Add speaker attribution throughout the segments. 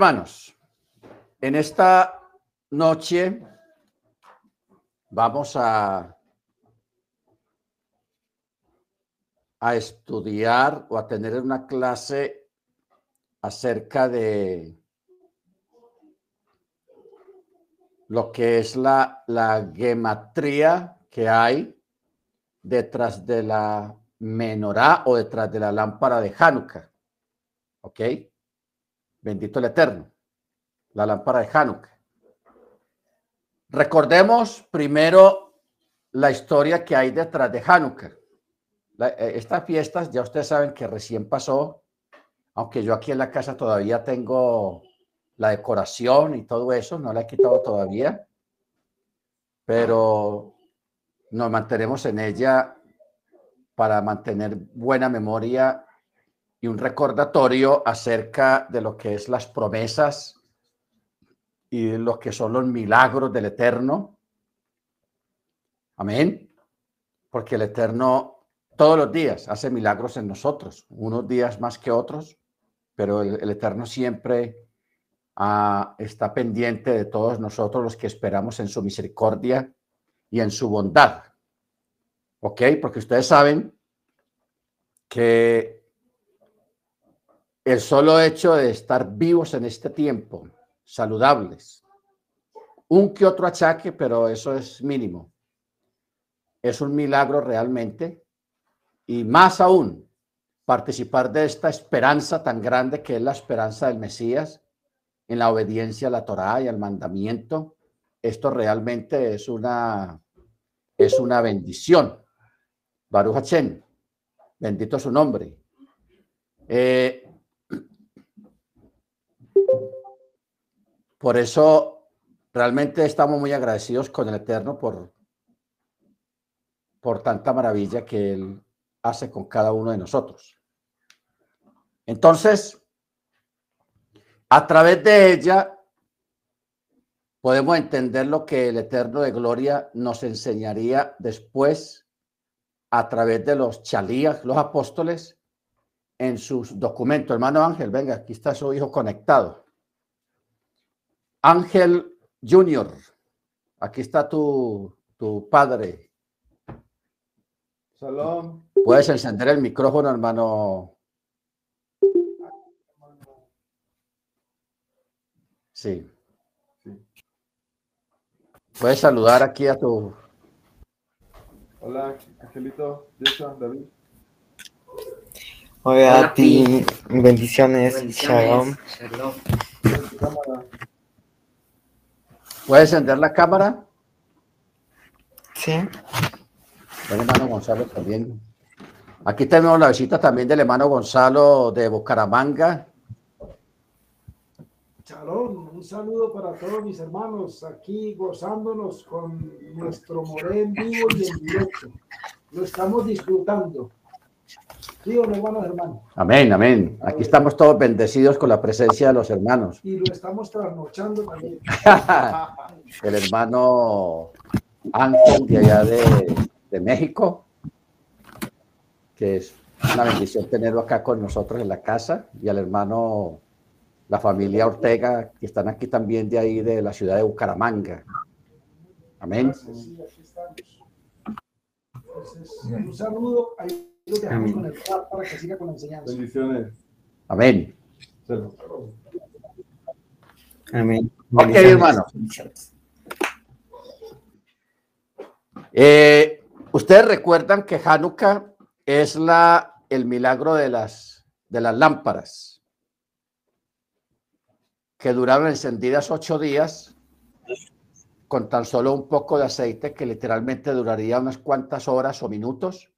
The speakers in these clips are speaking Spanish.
Speaker 1: Hermanos, en esta noche vamos a, a estudiar o a tener una clase acerca de lo que es la, la gematría que hay detrás de la menorá o detrás de la lámpara de Hanukkah. ¿Ok? Bendito el Eterno. La lámpara de Hanukkah. Recordemos primero la historia que hay detrás de Hanukkah. Eh, estas fiestas ya ustedes saben que recién pasó, aunque yo aquí en la casa todavía tengo la decoración y todo eso, no la he quitado todavía, pero nos mantenemos en ella para mantener buena memoria y un recordatorio acerca de lo que es las promesas y lo que son los milagros del Eterno. Amén. Porque el Eterno todos los días hace milagros en nosotros, unos días más que otros, pero el, Eterno siempre ah, está pendiente de todos nosotros los que esperamos en su misericordia y en su bondad. ¿Ok? Porque ustedes saben que el solo hecho de estar vivos en este tiempo, saludables, un que otro achaque, pero eso es mínimo. Es un milagro realmente. Y más aún, participar de esta esperanza tan grande que es la esperanza del Mesías en la obediencia a la Torá y al mandamiento. Esto realmente es una, es una bendición. Baruch Hachem, bendito su nombre. Eh, Por eso realmente estamos muy agradecidos con el Eterno por, por tanta maravilla que Él hace con cada uno de nosotros. Entonces, a través de ella podemos entender lo que el Eterno de Gloria nos enseñaría después a través de los chalías, los apóstoles, en sus documentos. Hermano Ángel, venga, aquí está su hijo conectado. Ángel Junior, aquí está tu, tu padre.
Speaker 2: Salón.
Speaker 1: Puedes encender el micrófono, hermano. Sí. Puedes saludar aquí a tu.
Speaker 2: Hola, Angelito, David.
Speaker 3: Hola, a ti, bendiciones, Bendiciones. Shalom.
Speaker 1: ¿Puedes encender la cámara?
Speaker 3: Sí.
Speaker 1: El hermano Gonzalo también. Aquí tenemos la visita también del hermano Gonzalo de Bucaramanga.
Speaker 4: Chalón, un saludo para todos mis hermanos aquí gozándonos con nuestro Morén vivo y en directo. Lo estamos disfrutando. Sí, hermanos, hermanos.
Speaker 1: Amén, amén. Aquí estamos todos bendecidos con la presencia de los hermanos.
Speaker 4: Y lo estamos trasnochando también.
Speaker 1: El hermano Ángel de allá de, México, que es una bendición tenerlo acá con nosotros en la casa, y al hermano, la familia Ortega, que están aquí también de ahí de la ciudad de Bucaramanga. Amén.
Speaker 4: un saludo. Ahí Amén. para que siga con la enseñanza.
Speaker 2: Bendiciones.
Speaker 1: Amén.
Speaker 3: Amén.
Speaker 1: Ok, hermano. Eh, Ustedes recuerdan que Hanukkah es la, el milagro de las, de las lámparas que duraron encendidas ocho días con tan solo un poco de aceite que literalmente duraría unas cuantas horas o minutos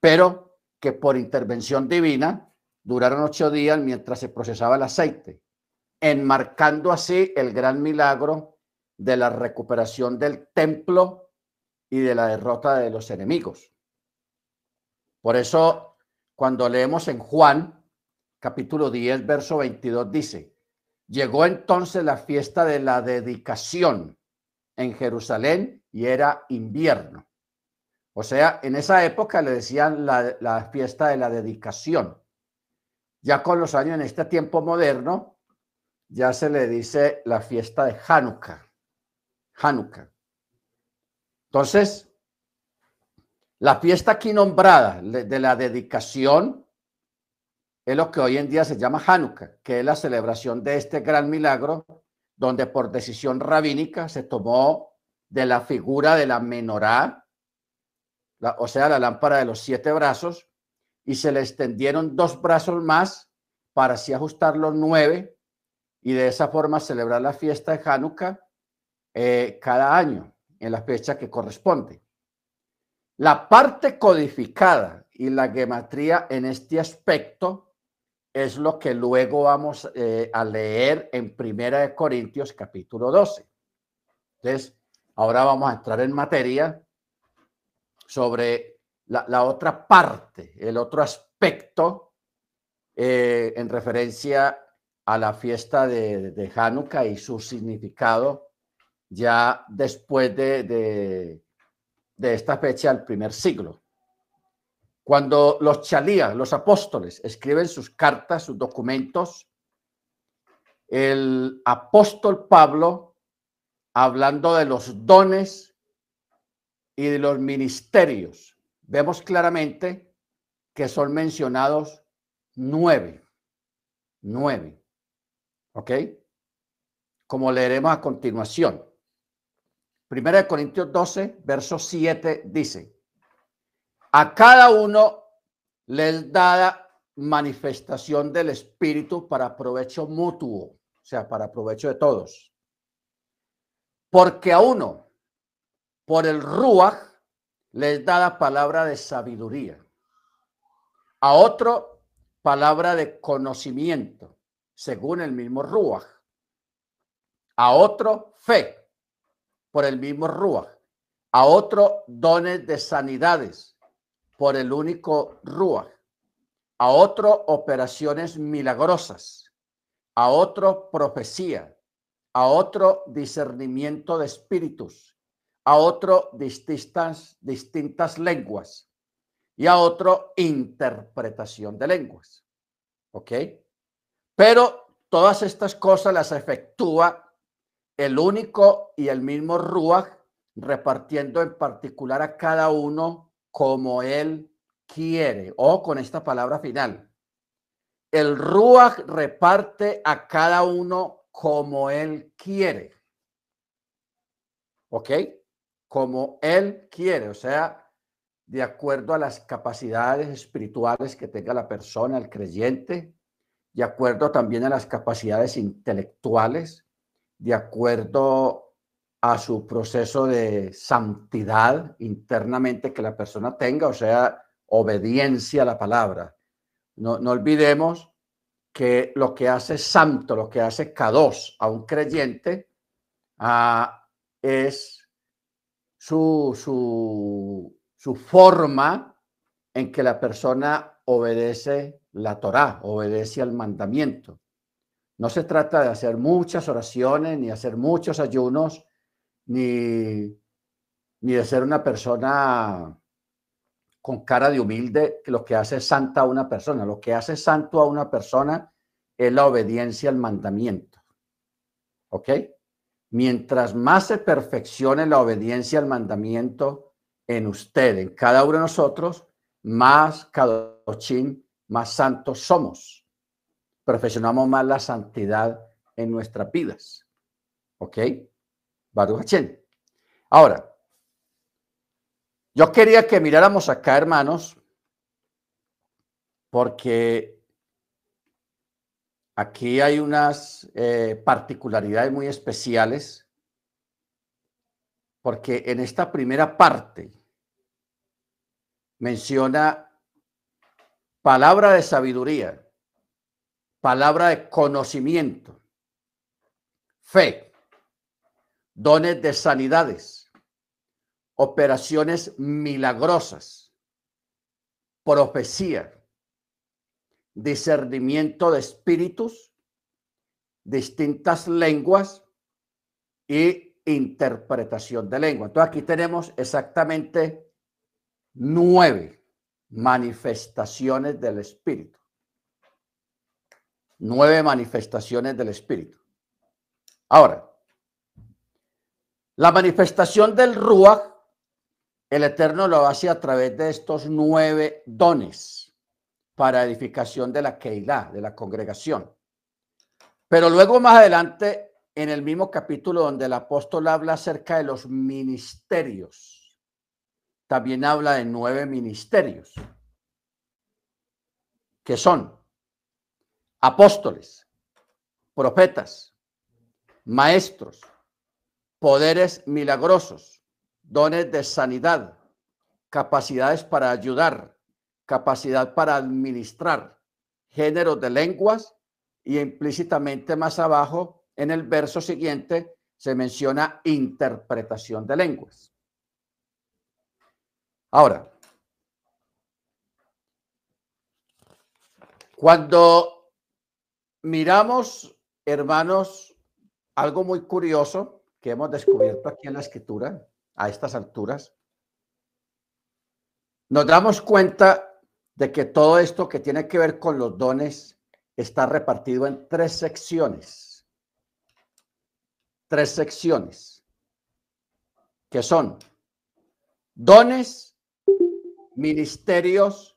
Speaker 1: pero que por intervención divina duraron ocho días mientras se procesaba el aceite, enmarcando así el gran milagro de la recuperación del templo y de la derrota de los enemigos. Por eso, cuando leemos en Juan, capítulo 10, verso 22, dice, llegó entonces la fiesta de la dedicación en Jerusalén y era invierno. O sea, en esa época le decían la, fiesta de la dedicación. Ya con los años, en este tiempo moderno, ya se le dice la fiesta de Hanukkah. Hanukkah. Entonces, la fiesta aquí nombrada de la dedicación es lo que hoy en día se llama Hanukkah, que es la celebración de este gran milagro, donde por decisión rabínica se tomó de la figura de la menorá, o sea, la lámpara de los siete brazos, y se le extendieron dos brazos más para así ajustar los nueve y de esa forma celebrar la fiesta de Hanukkah eh, cada año en la fecha que corresponde. La parte codificada y la gematría en este aspecto es lo que luego vamos eh, a leer en Primera de Corintios capítulo 12. Entonces, ahora vamos a entrar en materia sobre la, otra parte, el otro aspecto eh, en referencia a la fiesta de, de Hanukkah y su significado ya después de, de, esta fecha, el primer siglo. Cuando los chalías, los apóstoles, escriben sus cartas, sus documentos, el apóstol Pablo, hablando de los dones y de los ministerios, vemos claramente que son mencionados nueve. Nueve. ¿Ok? Como leeremos a continuación. Primera de Corintios 12, verso 7 dice, a cada uno les da manifestación del Espíritu para provecho mutuo, o sea, para provecho de todos. Porque a uno, por el Ruach, les da la palabra de sabiduría. A otro, palabra de conocimiento, según el mismo Ruach. A otro, fe por el mismo Ruach, a otro dones de sanidades por el único Ruach, a otro operaciones milagrosas, a otro profecía, a otro discernimiento de espíritus, a otro distintas, distintas lenguas y a otro interpretación de lenguas. ¿Ok? Pero todas estas cosas las efectúa el único y el mismo Ruach, repartiendo en particular a cada uno como él quiere, o con esta palabra final. El Ruach reparte a cada uno como él quiere. ¿Ok? Como él quiere, o sea, de acuerdo a las capacidades espirituales que tenga la persona, el creyente, de acuerdo también a las capacidades intelectuales, de acuerdo a su proceso de santidad internamente que la persona tenga, o sea, obediencia a la palabra. No, olvidemos que lo que hace santo, lo que hace kados a un creyente ah, es su, su, forma en que la persona obedece la Torah, obedece al mandamiento. No se trata de hacer muchas oraciones, ni hacer muchos ayunos, ni, ni de ser una persona con cara de humilde, que lo que hace santa a una persona. Lo que hace santo a una persona es la obediencia al mandamiento. ¿Ok? Mientras más se perfeccione la obediencia al mandamiento en usted, en cada uno de nosotros, más kadoshim, más santos somos perfeccionamos más la santidad en nuestras vidas. ¿Ok? Baruch Ahora, yo quería que miráramos acá, hermanos, porque aquí hay unas eh, particularidades muy especiales, porque en esta primera parte menciona palabra de sabiduría palabra de conocimiento, fe, dones de sanidades, operaciones milagrosas, profecía, discernimiento de espíritus, distintas lenguas y interpretación de lengua. Entonces aquí tenemos exactamente nueve manifestaciones del espíritu nueve manifestaciones del Espíritu. Ahora, la manifestación del Ruach, el Eterno lo hace a través de estos nueve dones para edificación de la Keilah, de la congregación. Pero luego más adelante, en el mismo capítulo donde el apóstol habla acerca de los ministerios, también habla de nueve ministerios, que son apóstoles, profetas, maestros, poderes milagrosos, dones de sanidad, capacidades para ayudar, capacidad para administrar, géneros de lenguas y implícitamente más abajo, en el verso siguiente, se menciona interpretación de lenguas. Ahora, cuando miramos, hermanos, algo muy curioso que hemos descubierto aquí en la escritura, a estas alturas, nos damos cuenta de que todo esto que tiene que ver con los dones está repartido en tres secciones. Tres secciones, que son dones, ministerios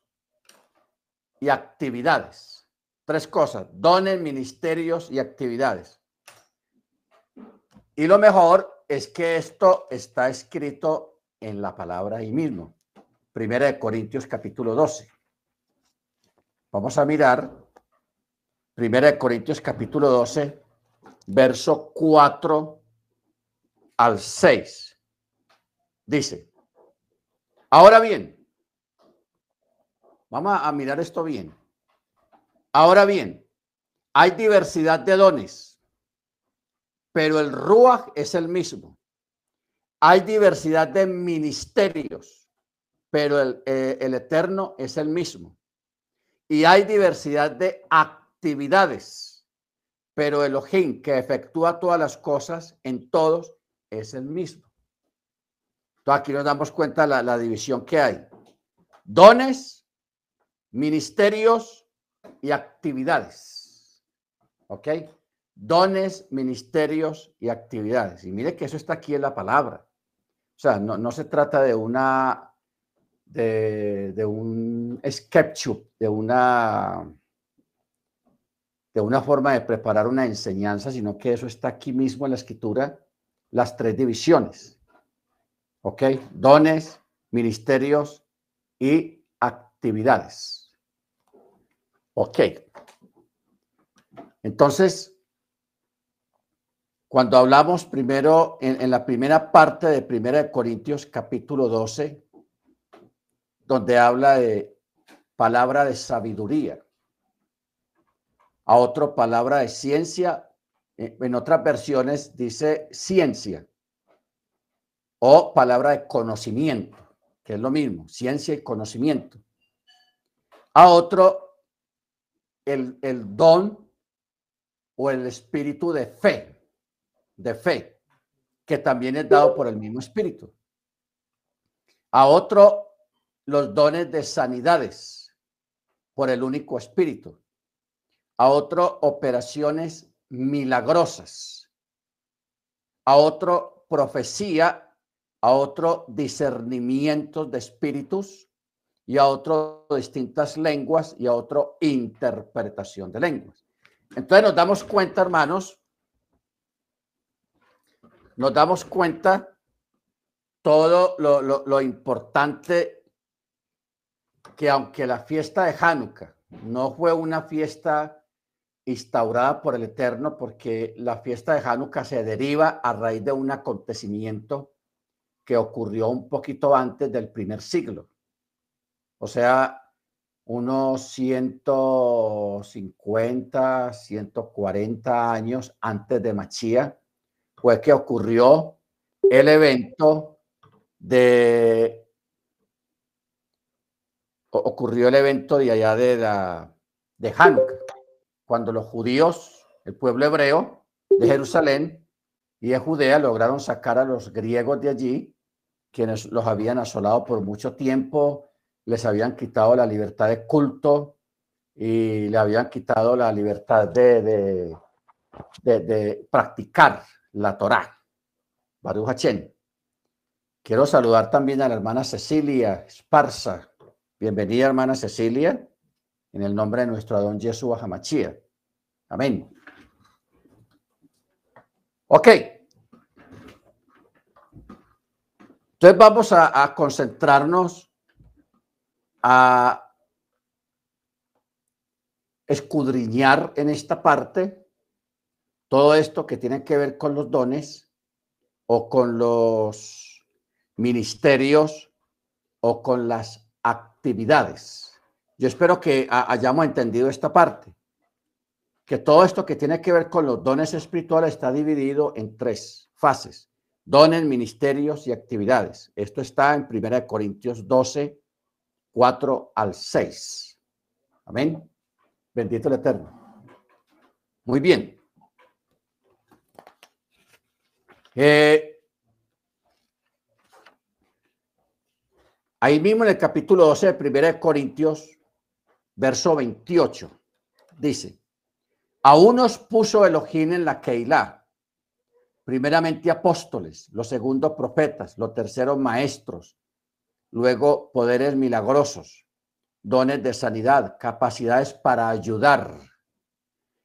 Speaker 1: y actividades. Tres cosas, dones, ministerios y actividades. Y lo mejor es que esto está escrito en la palabra ahí mismo. Primera de Corintios capítulo 12. Vamos a mirar Primera de Corintios capítulo 12, verso 4 al 6. Dice, ahora bien, vamos a mirar esto bien. Ahora bien, hay diversidad de dones, pero el Ruach es el mismo. Hay diversidad de ministerios, pero el, eh, el Eterno es el mismo. Y hay diversidad de actividades, pero Elohim que efectúa todas las cosas en todos es el mismo. Entonces aquí nos damos cuenta la, la división que hay. Dones, ministerios y actividades. ¿Ok? Dones, ministerios y actividades. Y mire que eso está aquí en la palabra. O sea, no, no se trata de una, de, de un SketchUp, de una de una forma de preparar una enseñanza, sino que eso está aquí mismo en la escritura, las tres divisiones. ¿Ok? Dones, ministerios y actividades. Ok. Entonces, cuando hablamos primero en, en la primera parte de Primera de Corintios capítulo 12, donde habla de palabra de sabiduría a otra palabra de ciencia. Eh, en otras versiones dice ciencia o palabra de conocimiento, que es lo mismo, ciencia y conocimiento. A otro, el, el don o el espíritu de fe, de fe, que también es dado por el mismo espíritu. A otro, los dones de sanidades por el único espíritu a otro operaciones milagrosas, a otro profecía, a otro discernimiento de espíritus y a otro distintas lenguas y a otro interpretación de lenguas. Entonces nos damos cuenta, hermanos, nos damos cuenta todo lo, lo, lo importante que aunque la fiesta de Hanukkah no fue una fiesta instaurada por el Eterno porque la fiesta de Hanukkah se deriva a raíz de un acontecimiento que ocurrió un poquito antes del primer siglo. O sea, unos 150, 140 años antes de Machía fue que ocurrió el evento de ocurrió el evento de allá de la de Hanukkah cuando los judíos, el pueblo hebreo de Jerusalén y de Judea lograron sacar a los griegos de allí, quienes los habían asolado por mucho tiempo, les habían quitado la libertad de culto y le habían quitado la libertad de, de, practicar la Torá. Baruch Hachén. Quiero saludar también a la hermana Cecilia Esparza. Bienvenida, hermana Cecilia, en el nombre de nuestro Adón Jesús Hamachía. Amén. Ok. Entonces vamos a, concentrarnos a escudriñar en esta parte todo esto que tiene que ver con los dones o con los ministerios o con las actividades. Yo espero que hayamos entendido esta parte, que todo esto que tiene que ver con los dones espirituales está dividido en tres fases dones, ministerios y actividades. Esto está en 1 Corintios 12, 4 al 6. Amén. Bendito el Eterno. Muy bien. Eh, ahí mismo en el capítulo 12 de 1 Corintios, verso 28, dice, a unos puso Elohim en la Keilah primeramente apóstoles, los segundos profetas, los terceros maestros, luego poderes milagrosos, dones de sanidad, capacidades para ayudar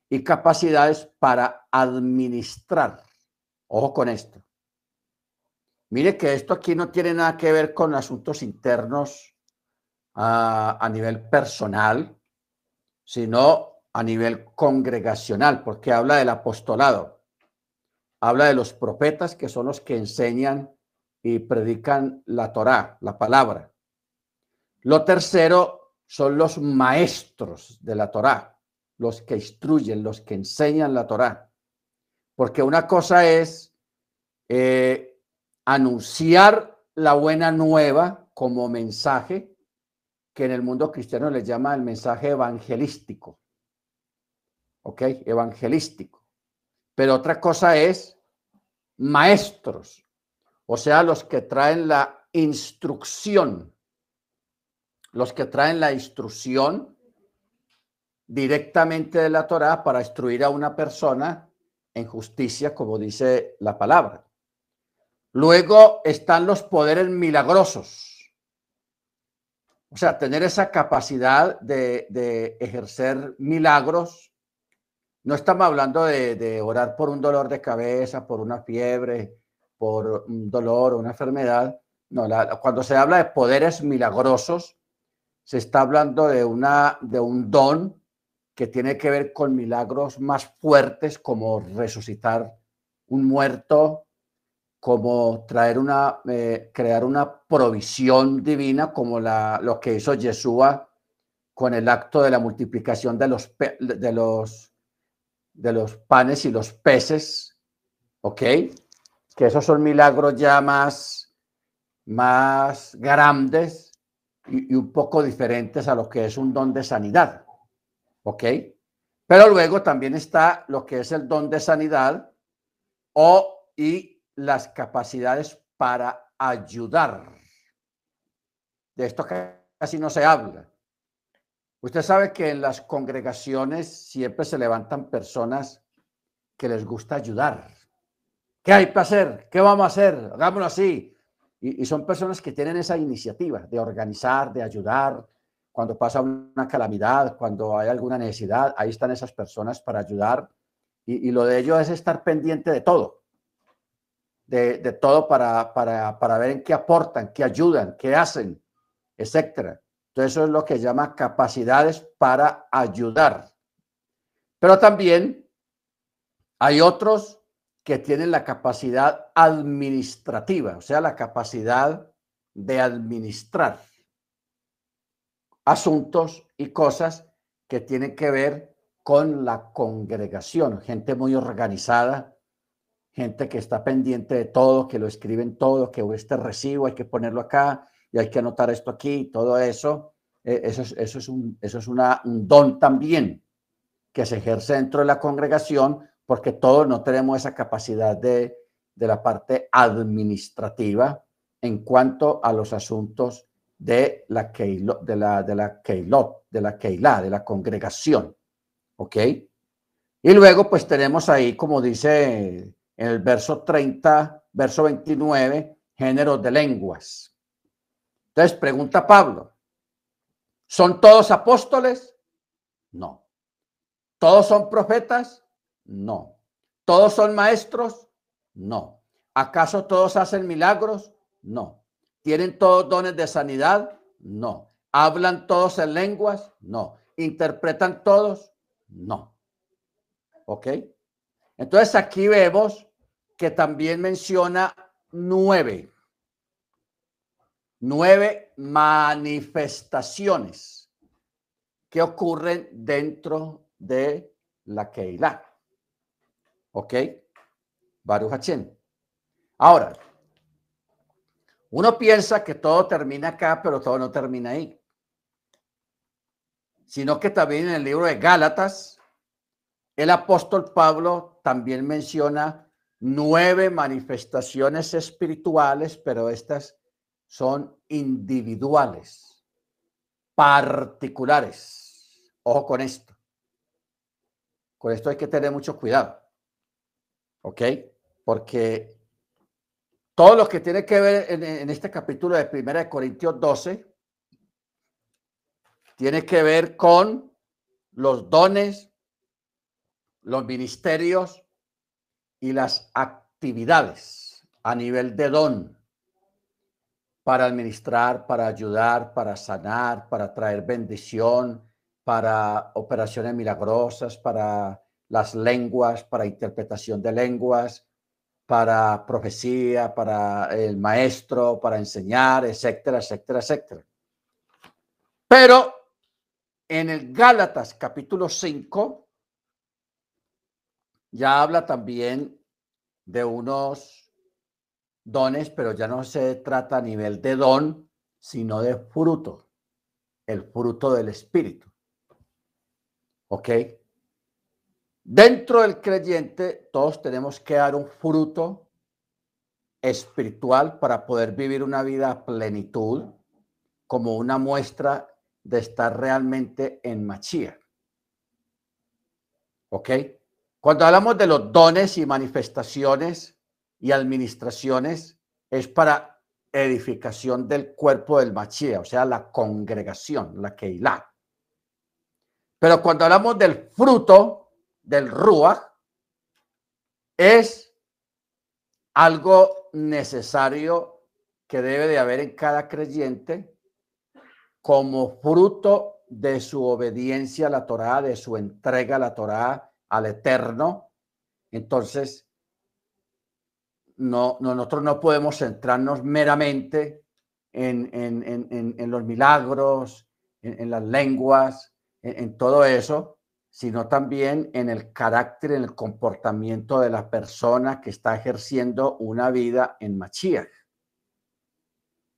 Speaker 1: y capacidades para administrar. Ojo con esto. Mire que esto aquí no tiene nada que ver con asuntos internos a, ah, a nivel personal, sino a nivel congregacional, porque habla del apostolado habla de los profetas que son los que enseñan y predican la Torá, la palabra. Lo tercero son los maestros de la Torá, los que instruyen, los que enseñan la Torá. Porque una cosa es eh, anunciar la buena nueva como mensaje, que en el mundo cristiano le llama el mensaje evangelístico. ¿Ok? Evangelístico. Pero otra cosa es maestros, o sea, los que traen la instrucción, los que traen la instrucción directamente de la Torah para instruir a una persona en justicia, como dice la palabra. Luego están los poderes milagrosos. O sea, tener esa capacidad de, ejercer milagros no estamos hablando de, orar por un dolor de cabeza, por una fiebre, por un dolor o una enfermedad. No, cuando se habla de poderes milagrosos, se está hablando de, una, de un don que tiene que ver con milagros más fuertes como resucitar un muerto, como traer una, eh, crear una provisión divina como la, lo que hizo Yeshua con el acto de la multiplicación de los, de los de los panes y los peces, ¿ok? Que esos son milagros ya más, más grandes y, un poco diferentes a lo que es un don de sanidad, ¿ok? Pero luego también está lo que es el don de sanidad o y las capacidades para ayudar. De esto casi no se habla. Usted sabe que en las congregaciones siempre se levantan personas que les gusta ayudar. ¿Qué hay para hacer? ¿Qué vamos a hacer? Hagámoslo así. Y, son personas que tienen esa iniciativa de organizar, de ayudar. Cuando pasa una calamidad, cuando hay alguna necesidad, ahí están esas personas para ayudar. Y, lo de ellos es estar pendiente de todo. De, todo para, para, para ver en qué aportan, qué ayudan, qué hacen, etcétera. Entonces, eso es lo que llama capacidades para ayudar. Pero también hay otros que tienen la capacidad administrativa, o sea, la capacidad de administrar asuntos y cosas que tienen que ver con la congregación, gente muy organizada, gente que está pendiente de todo, que lo escriben todo, que este recibo hay que ponerlo acá, y hay que anotar esto aquí, todo eso, eh, eso es, eso es, un, eso es una, un don también que se ejerce dentro de la congregación, porque todos no tenemos esa capacidad de, de la parte administrativa en cuanto a los asuntos de la de la de la keilot, de la keilah, de la congregación. ¿Ok? Y luego pues tenemos ahí, como dice en el verso 30, verso 29, géneros de lenguas. Entonces pregunta Pablo, ¿son todos apóstoles? No. ¿Todos son profetas? No. ¿Todos son maestros? No. ¿Acaso todos hacen milagros? No. ¿Tienen todos dones de sanidad? No. ¿Hablan todos en lenguas? No. ¿Interpretan todos? No. ¿Ok? Entonces aquí vemos que también menciona nueve. Nueve manifestaciones que ocurren dentro de la Keilah. ¿Ok? Baruch Ahora, uno piensa que todo termina acá, pero todo no termina ahí. Sino que también en el libro de Gálatas, el apóstol Pablo también menciona nueve manifestaciones espirituales, pero estas son individuales, particulares. Ojo con esto. Con esto hay que tener mucho cuidado. ¿Ok? Porque todo lo que tiene que ver en, este capítulo de Primera de Corintios 12 tiene que ver con los dones, los ministerios y las actividades a nivel de don para administrar, para ayudar, para sanar, para traer bendición, para operaciones milagrosas, para las lenguas, para interpretación de lenguas, para profecía, para el maestro, para enseñar, etcétera, etcétera, etcétera. Pero en el Gálatas capítulo 5 ya habla también de unos dones, pero ya no se trata a nivel de don, sino de fruto, el fruto del Espíritu. ¿Ok? Dentro del creyente, todos tenemos que dar un fruto espiritual para poder vivir una vida a plenitud, como una muestra de estar realmente en Machía. ¿Ok? Cuando hablamos de los dones y manifestaciones y administraciones, es para edificación del cuerpo del Machía, o sea, la congregación, la Keilah. Pero cuando hablamos del fruto, del Ruach es algo necesario que debe de haber en cada creyente como fruto de su obediencia a la Torá, de su entrega a la Torá, al Eterno. Entonces, no, nosotros no podemos centrarnos meramente en, en, los milagros, en, las lenguas, en todo eso, sino también en el carácter, en el comportamiento de la persona que está ejerciendo una vida en Machía.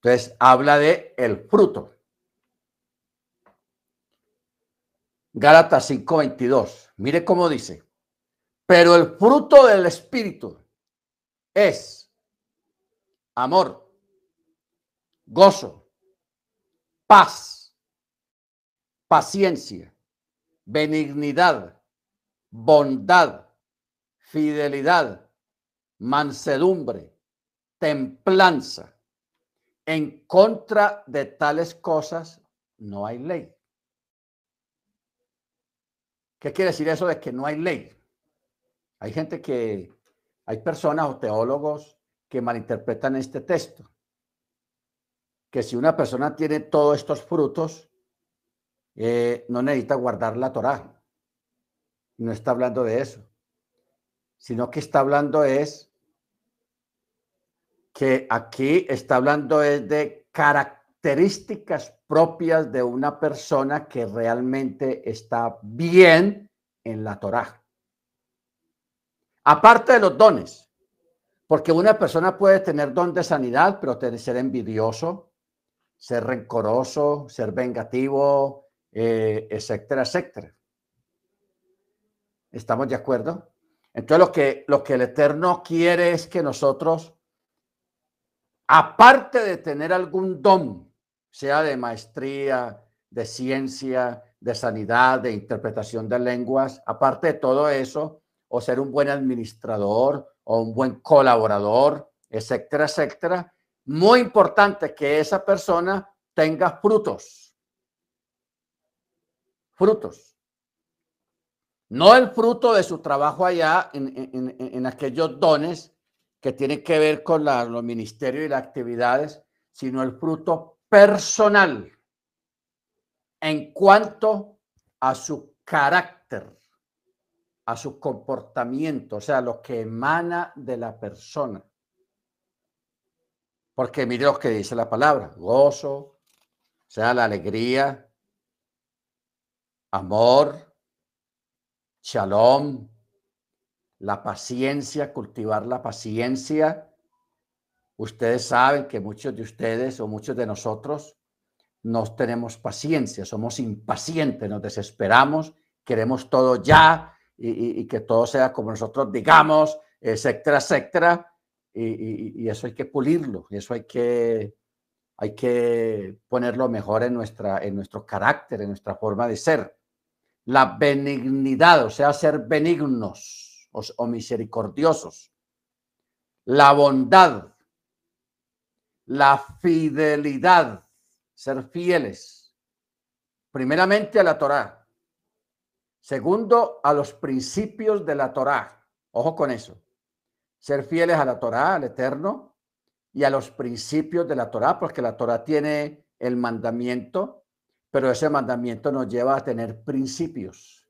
Speaker 1: Entonces, habla de el fruto. Gálatas 5:22. Mire cómo dice. Pero el fruto del Espíritu es amor, gozo, paz, paciencia benignidad, bondad, fidelidad, mansedumbre, templanza. En contra de tales cosas no hay ley. ¿Qué quiere decir eso de que no hay ley? Hay gente que, hay personas o teólogos que malinterpretan este texto. Que si una persona tiene todos estos frutos, eh, no necesita guardar la Torá. No está hablando de eso, sino que está hablando es que aquí está hablando es de características propias de una persona que realmente está bien en la Torá. Aparte de los dones, porque una persona puede tener don de sanidad, pero ser envidioso, ser rencoroso, ser vengativo, eh, etcétera, etcétera. ¿Estamos de acuerdo? Entonces lo que, lo que el Eterno quiere es que nosotros, aparte de tener algún don, sea de maestría, de ciencia, de sanidad, de interpretación de lenguas, aparte de todo eso, o ser un buen administrador o un buen colaborador, etcétera, etcétera. Muy importante que esa persona tenga frutos. Frutos. No el fruto de su trabajo allá en, aquellos dones que tienen que ver con los ministerios y las actividades, sino el fruto personal en cuanto a su carácter, a su comportamiento, o sea, lo que emana de la persona. Porque mire lo que dice la palabra, gozo, o sea, la alegría, amor, shalom, la paciencia, cultivar la paciencia. Ustedes saben que muchos de ustedes o muchos de nosotros no tenemos paciencia, somos impacientes, nos desesperamos, queremos todo ya y, que todo sea como nosotros digamos, etcétera, etcétera. Y, eso hay que pulirlo, eso hay que, hay que ponerlo mejor en, nuestra, en nuestro carácter, en nuestra forma de ser. La benignidad, o sea, ser benignos o misericordiosos. La bondad, la fidelidad, ser fieles, primeramente a la Torá, segundo a los principios de la Torá. Ojo con eso. Ser fieles a la Torá, al Eterno, y a los principios de la Torá, porque la Torá tiene el mandamiento, pero ese mandamiento nos lleva a tener principios.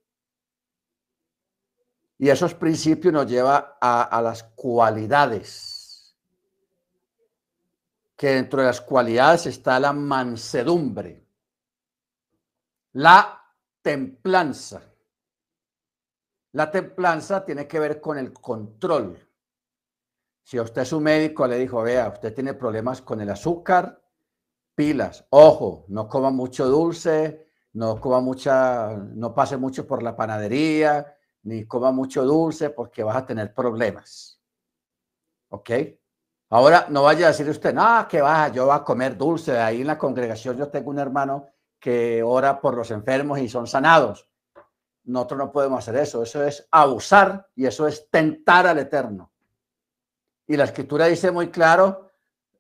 Speaker 1: Y esos principios nos lleva a, a las cualidades que dentro de las cualidades está la mansedumbre, la templanza. La templanza tiene que ver con el control. Si a usted su médico le dijo, vea, usted tiene problemas con el azúcar, pilas, ojo, no coma mucho dulce, no coma mucha, no pase mucho por la panadería, ni coma mucho dulce porque vas a tener problemas. ¿Ok? Ahora, no vaya a decir usted, no, que va, yo voy a comer dulce. Ahí en la congregación yo tengo un hermano que ora por los enfermos y son sanados. Nosotros no podemos hacer eso. Eso es abusar y eso es tentar al Eterno. Y la escritura dice muy claro,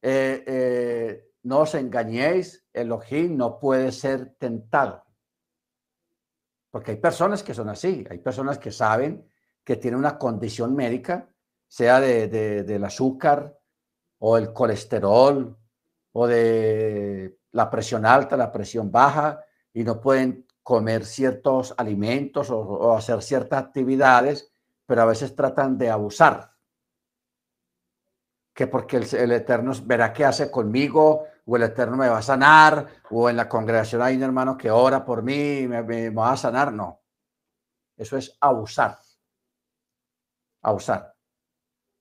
Speaker 1: eh, eh, no os engañéis, Elohim no puede ser tentado. Porque hay personas que son así, hay personas que saben que tienen una condición médica, sea de, del azúcar, o el colesterol o de la presión alta, la presión baja y no pueden comer ciertos alimentos o, hacer ciertas actividades, pero a veces tratan de abusar. Que porque el, Eterno verá qué hace conmigo, o el Eterno me va a sanar, o en la congregación hay un hermano que ora por mí y me, me va a sanar. No. Eso es abusar. Abusar.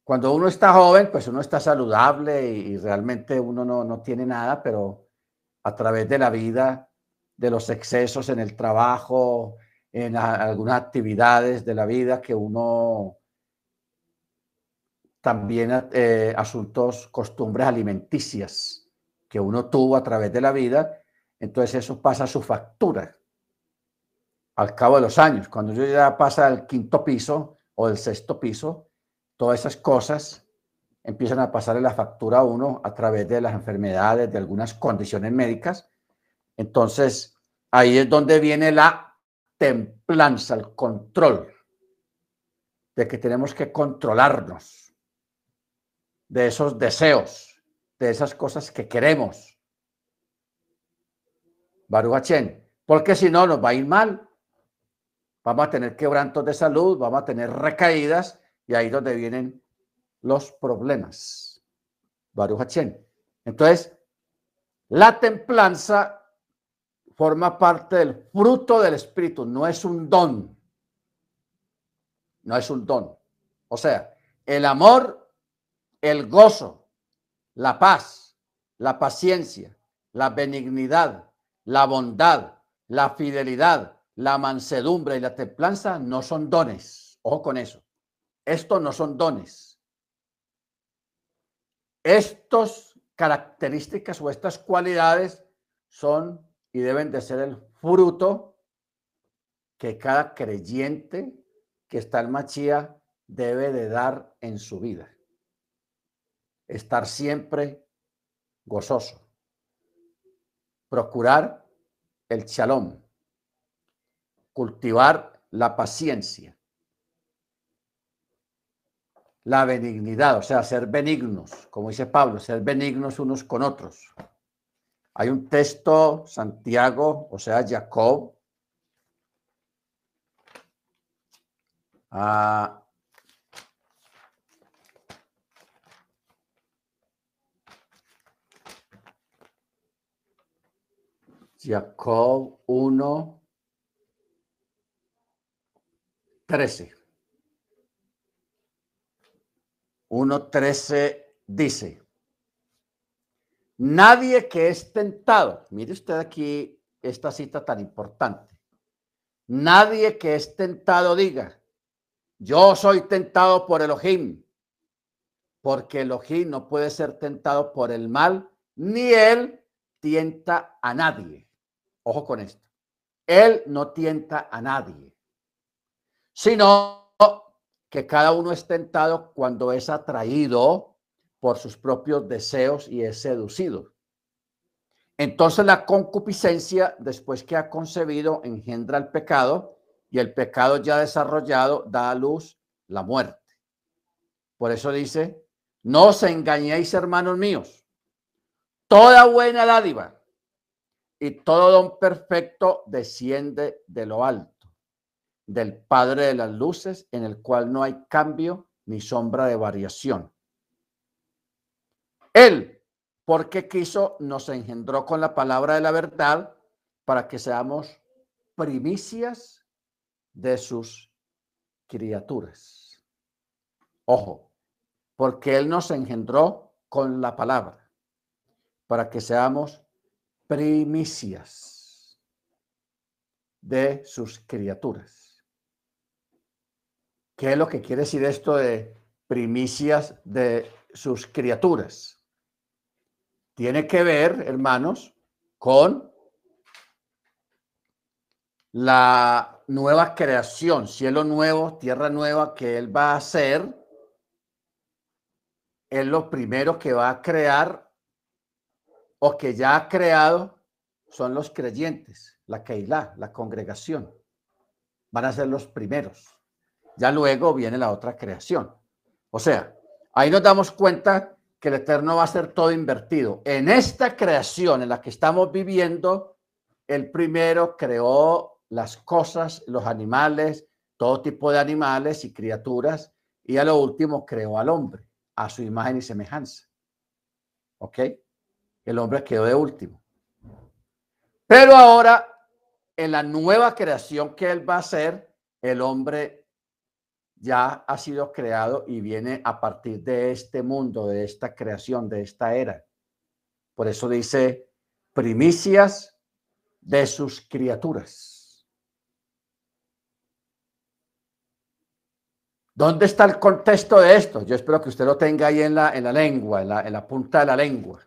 Speaker 1: Cuando uno está joven, pues uno está saludable y, realmente uno no, tiene nada, pero a través de la vida, de los excesos en el trabajo, en algunas actividades de la vida que uno también eh, asuntos, costumbres alimenticias que uno tuvo a través de la vida, entonces eso pasa a su factura al cabo de los años. Cuando yo ya pasa al quinto piso o el sexto piso, todas esas cosas empiezan a pasar en la factura a uno a través de las enfermedades, de algunas condiciones médicas. Entonces, ahí es donde viene la templanza, el control, de que tenemos que controlarnos de esos deseos, de esas cosas que queremos. Baruch porque si no nos va a ir mal. Vamos a tener quebrantos de salud, vamos a tener recaídas y ahí es donde vienen los problemas. Baruch Entonces, la templanza forma parte del fruto del Espíritu, no es un don. No es un don. O sea, el amor, el gozo, la paz, la paciencia, la benignidad, la bondad, la fidelidad, la mansedumbre y la templanza no son dones. Ojo con eso. Estos no son dones. Estas características o estas cualidades son y deben de ser el fruto que cada creyente que está en Machía debe de dar en su vida. Estar siempre gozoso. Procurar el shalom. Cultivar la paciencia. La benignidad, o sea, ser benignos, como dice Pablo, ser benignos unos con otros. Hay un texto, Santiago, o sea, Jacob, Ah, Jacob 1, 13. 1, 13 dice, nadie que es tentado, mire usted aquí esta cita tan importante, nadie que es tentado diga, yo soy tentado por Elohim, porque Elohim no puede ser tentado por el mal, ni él tienta a nadie. Ojo con esto. Él no tienta a nadie, sino que cada uno es tentado cuando es atraído por sus propios deseos y es seducido. Entonces la concupiscencia, después que ha concebido, engendra el pecado y el pecado ya desarrollado da a luz la muerte. Por eso dice, no os engañéis, hermanos míos, toda buena dádiva y todo don perfecto desciende de lo alto, del Padre de las Luces, en el cual no hay cambio ni sombra de variación. Él, porque quiso, nos engendró con la palabra de la verdad para que seamos primicias de sus criaturas. Ojo, porque Él nos engendró con la palabra, para que seamos primicias de sus criaturas. ¿Qué es lo que quiere decir esto de primicias de sus criaturas? Tiene que ver, hermanos, con la nueva creación, cielo nuevo, tierra nueva que Él va a hacer, es lo primero que va a crear o que ya ha creado son los creyentes, la Keilah, la congregación. Van a ser los primeros. Ya luego viene la otra creación. O sea, ahí nos damos cuenta que el Eterno va a ser todo invertido. En esta creación en la que estamos viviendo, el primero creó las cosas, los animales, todo tipo de animales y criaturas, y a lo último creó al hombre a su imagen y semejanza. ¿Ok? El hombre quedó de último. Pero ahora, en la nueva creación que él va a hacer, el hombre ya ha sido creado y viene a partir de este mundo, de esta creación, de esta era. Por eso dice primicias de sus criaturas. ¿Dónde está el contexto de esto? Yo espero que usted lo tenga ahí en la, en la lengua, en la, en la punta de la lengua.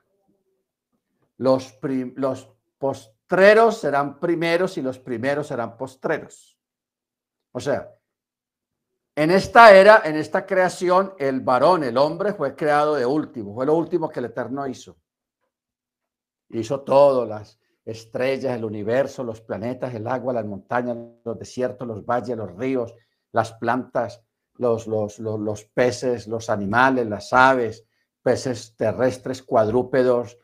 Speaker 1: Los, los postreros serán primeros y los primeros serán postreros. O sea, en esta era, en esta creación, el varón, el hombre, fue creado de último, fue lo último que el Eterno hizo. Hizo todo, las estrellas, el universo, los planetas, el agua, las montañas, los desiertos, los valles, los ríos, las plantas, los, los, peces, los animales, las aves, peces terrestres, cuadrúpedos,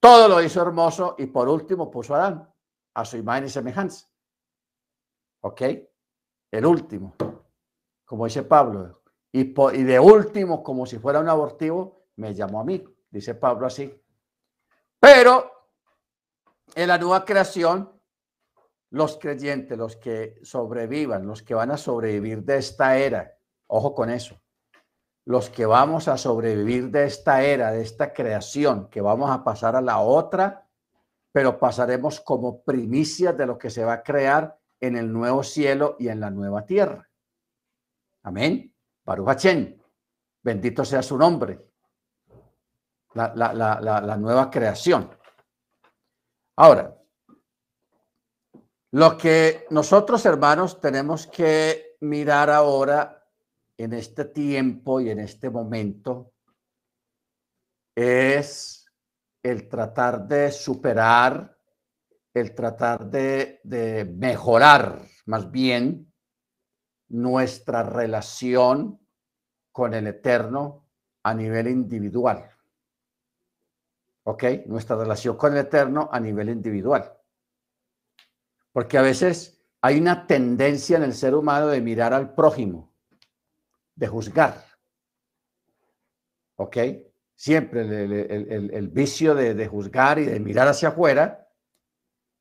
Speaker 1: todo lo hizo hermoso y por último puso a Adán a su imagen y semejanza. ¿Ok? El último, como dice Pablo. Y, y de último, como si fuera un abortivo, me llamó a mí, dice Pablo así. Pero en la nueva creación, los creyentes, los que sobrevivan, los que van a sobrevivir de esta era, Ojo con eso. Los que vamos a sobrevivir de esta era, de esta creación, que vamos a pasar a la otra, pero pasaremos como primicias de lo que se va a crear en el nuevo cielo y en la nueva tierra. Amén. Baruch Bendito sea su nombre. La, la nueva creación. Ahora, Lo que nosotros, hermanos, tenemos que mirar ahora en este tiempo y en este momento es el tratar de superar, el tratar de, de mejorar más bien nuestra relación con el Eterno a nivel individual. ¿Ok? Nuestra relación con el Eterno a nivel individual. Porque a veces hay una tendencia en el ser humano de mirar al prójimo, de juzgar. ¿Ok? Siempre el, vicio de, de juzgar y de mirar hacia afuera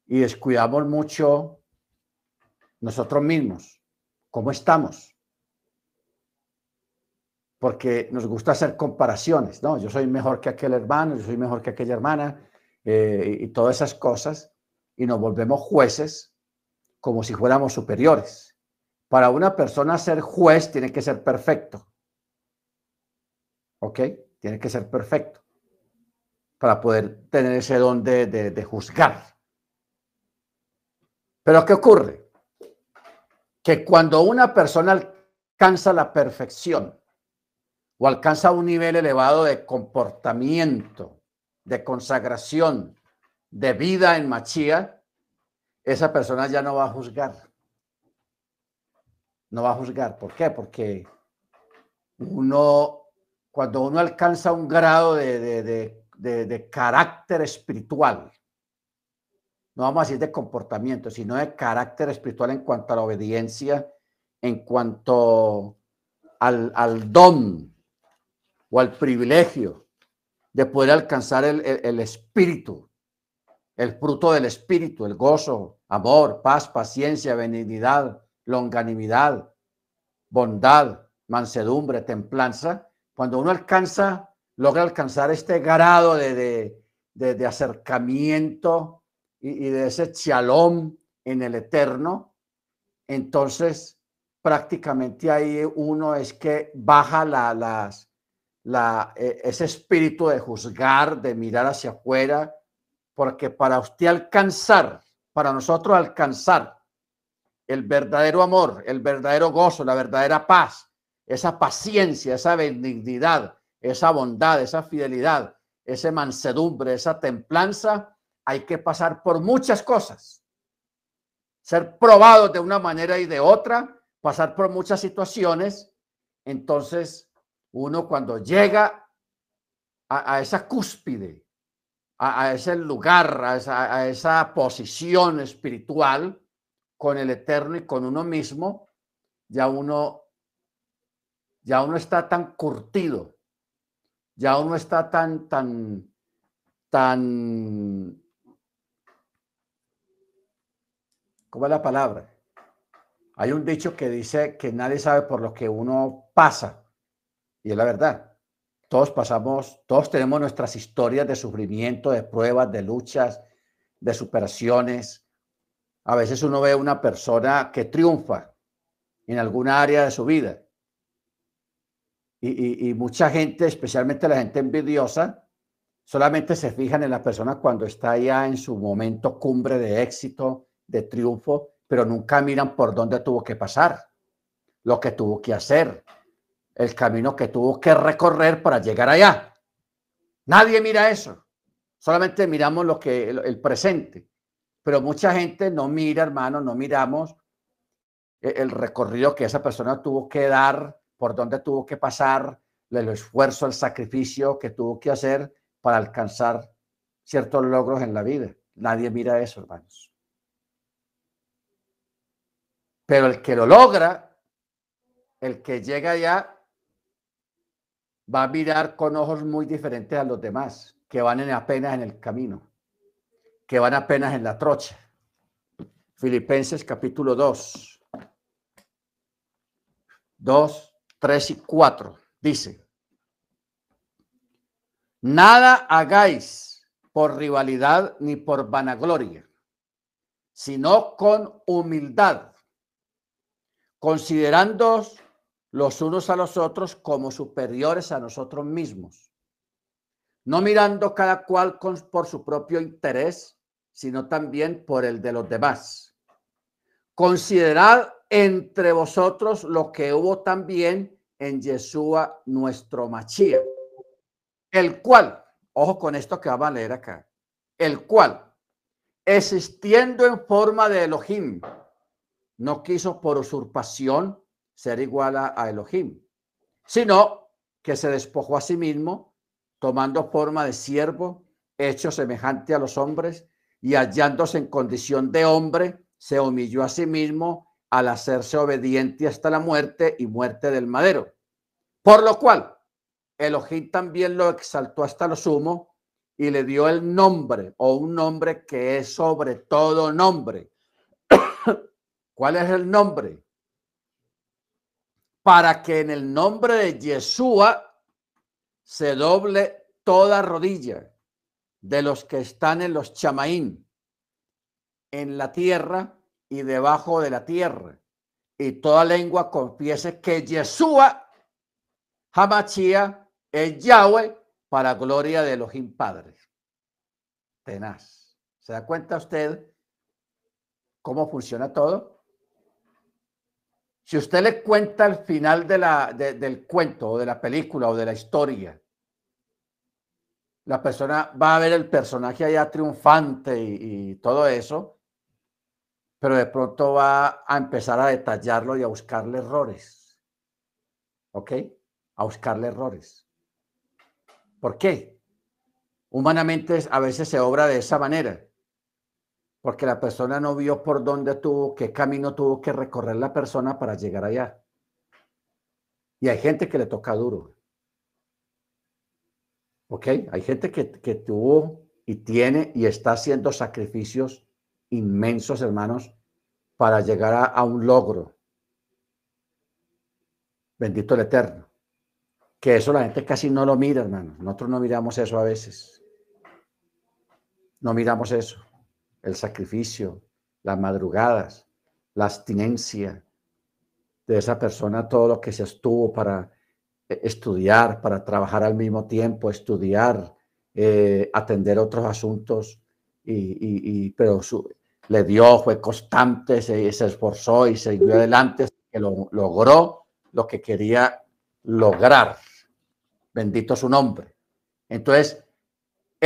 Speaker 1: y descuidamos mucho nosotros mismos. ¿Cómo estamos? porque nos gusta hacer comparaciones, ¿no? Yo soy mejor que aquel hermano, yo soy mejor que aquella hermana, eh, y todas esas cosas, y nos volvemos jueces como si fuéramos superiores. Para una persona ser juez tiene que ser perfecto. ¿Ok? Tiene que ser perfecto para poder tener ese don de, de juzgar. Pero ¿qué ocurre? Que cuando una persona alcanza la perfección, o alcanza un nivel elevado de comportamiento, de consagración, de vida en Machía, esa persona ya no va a juzgar. No va a juzgar. ¿Por qué? Porque uno, cuando uno alcanza un grado de, de carácter espiritual, no vamos a decir de comportamiento, sino de carácter espiritual en cuanto a la obediencia, en cuanto al, al don o al privilegio de poder alcanzar el, espíritu, el fruto del espíritu, el gozo, amor, paz, paciencia, benignidad, longanimidad, bondad, mansedumbre, templanza, cuando uno alcanza, logra alcanzar este grado de, de, acercamiento y, de ese shalom en el eterno, entonces prácticamente ahí uno es que baja la, las, e, ese espíritu de juzgar, de mirar hacia afuera, porque para usted alcanzar, para nosotros alcanzar el verdadero amor, el verdadero gozo, la verdadera paz, esa paciencia, esa benignidad, esa bondad, esa fidelidad, esa mansedumbre, esa templanza, hay que pasar por muchas cosas. Ser probados de una manera y de otra, pasar por muchas situaciones. Entonces, uno cuando llega a, esa cúspide, a, ese lugar, a esa, a esa posición espiritual con el Eterno y con uno mismo, ya uno, ya uno está tan curtido, ya uno está tan, tan, tan, ¿cómo es la palabra? Hay un dicho que dice que nadie sabe por lo que uno pasa. Y es la verdad. Todos pasamos, todos tenemos nuestras historias de sufrimiento, de pruebas, de luchas, de superaciones. A veces uno ve una persona que triunfa en alguna área de su vida. Y, mucha gente, especialmente la gente envidiosa, solamente se fijan en la persona cuando está ya en su momento cumbre de éxito, de triunfo, pero nunca miran por dónde tuvo que pasar, lo que tuvo que hacer, el camino que tuvo que recorrer para llegar allá. Nadie mira eso. Solamente miramos lo que el, presente. Pero mucha gente no mira, hermano, no miramos el, recorrido que esa persona tuvo que dar, por dónde tuvo que pasar, el esfuerzo, el sacrificio que tuvo que hacer para alcanzar ciertos logros en la vida. Nadie mira eso, hermanos. Pero el que lo logra, el que llega allá, va a mirar con ojos muy diferentes a los demás, que van en apenas en el camino, que van apenas en la trocha. Filipenses capítulo 2, 2, 3 y 4 dice, nada hagáis por rivalidad ni por vanagloria, sino con humildad, considerando los unos a los otros como superiores a nosotros mismos, no mirando cada cual por su propio interés, sino también por el de los demás. considerad entre vosotros lo que hubo también en Yeshua nuestro Machía, el cual, ojo con esto que vamos a leer acá, el cual, existiendo en forma de Elohim, no quiso por usurpación ser igual a, Elohim, sino que se despojó a sí mismo, tomando forma de siervo, hecho semejante a los hombres, y hallándose en condición de hombre, se humilló a sí mismo al hacerse obediente hasta la muerte y muerte del madero. Por lo cual, Elohim también lo exaltó hasta lo sumo y le dio el nombre o un nombre que es sobre todo nombre. ¿Cuál es el nombre? Para que en el nombre de Yeshua se doble toda rodilla de los que están en los chamaín, en la tierra y debajo de la tierra, y toda lengua confiese que Yeshua, Hamachía, es Yahweh para gloria de Elohim Padre. Tenaz. ¿Se da cuenta usted cómo funciona todo? Si usted le cuenta el final del cuento o de la película o de la historia, la persona va a ver el personaje allá triunfante y todo eso, pero de pronto va a empezar a detallarlo y a buscarle errores. ¿Ok? A buscarle errores. ¿Por qué? Humanamente a veces se obra de esa manera, porque la persona no vio por dónde tuvo, qué camino tuvo que recorrer la persona para llegar allá. Y hay gente que le toca duro. ¿Ok? Hay gente que, que tuvo y tiene y está haciendo sacrificios inmensos, hermanos, para llegar a, un logro. Bendito el Eterno. Que eso la gente casi no lo mira, hermanos. Nosotros no miramos eso a veces. No miramos eso. El sacrificio, las madrugadas, la abstinencia de esa persona, todo lo que se estuvo para eh, estudiar, para trabajar al mismo tiempo, estudiar, eh, atender otros asuntos, y, y, pero su, le dio, fue constante, se, esforzó y siguió adelante, que lo, logró lo que quería lograr. Bendito su nombre. Entonces,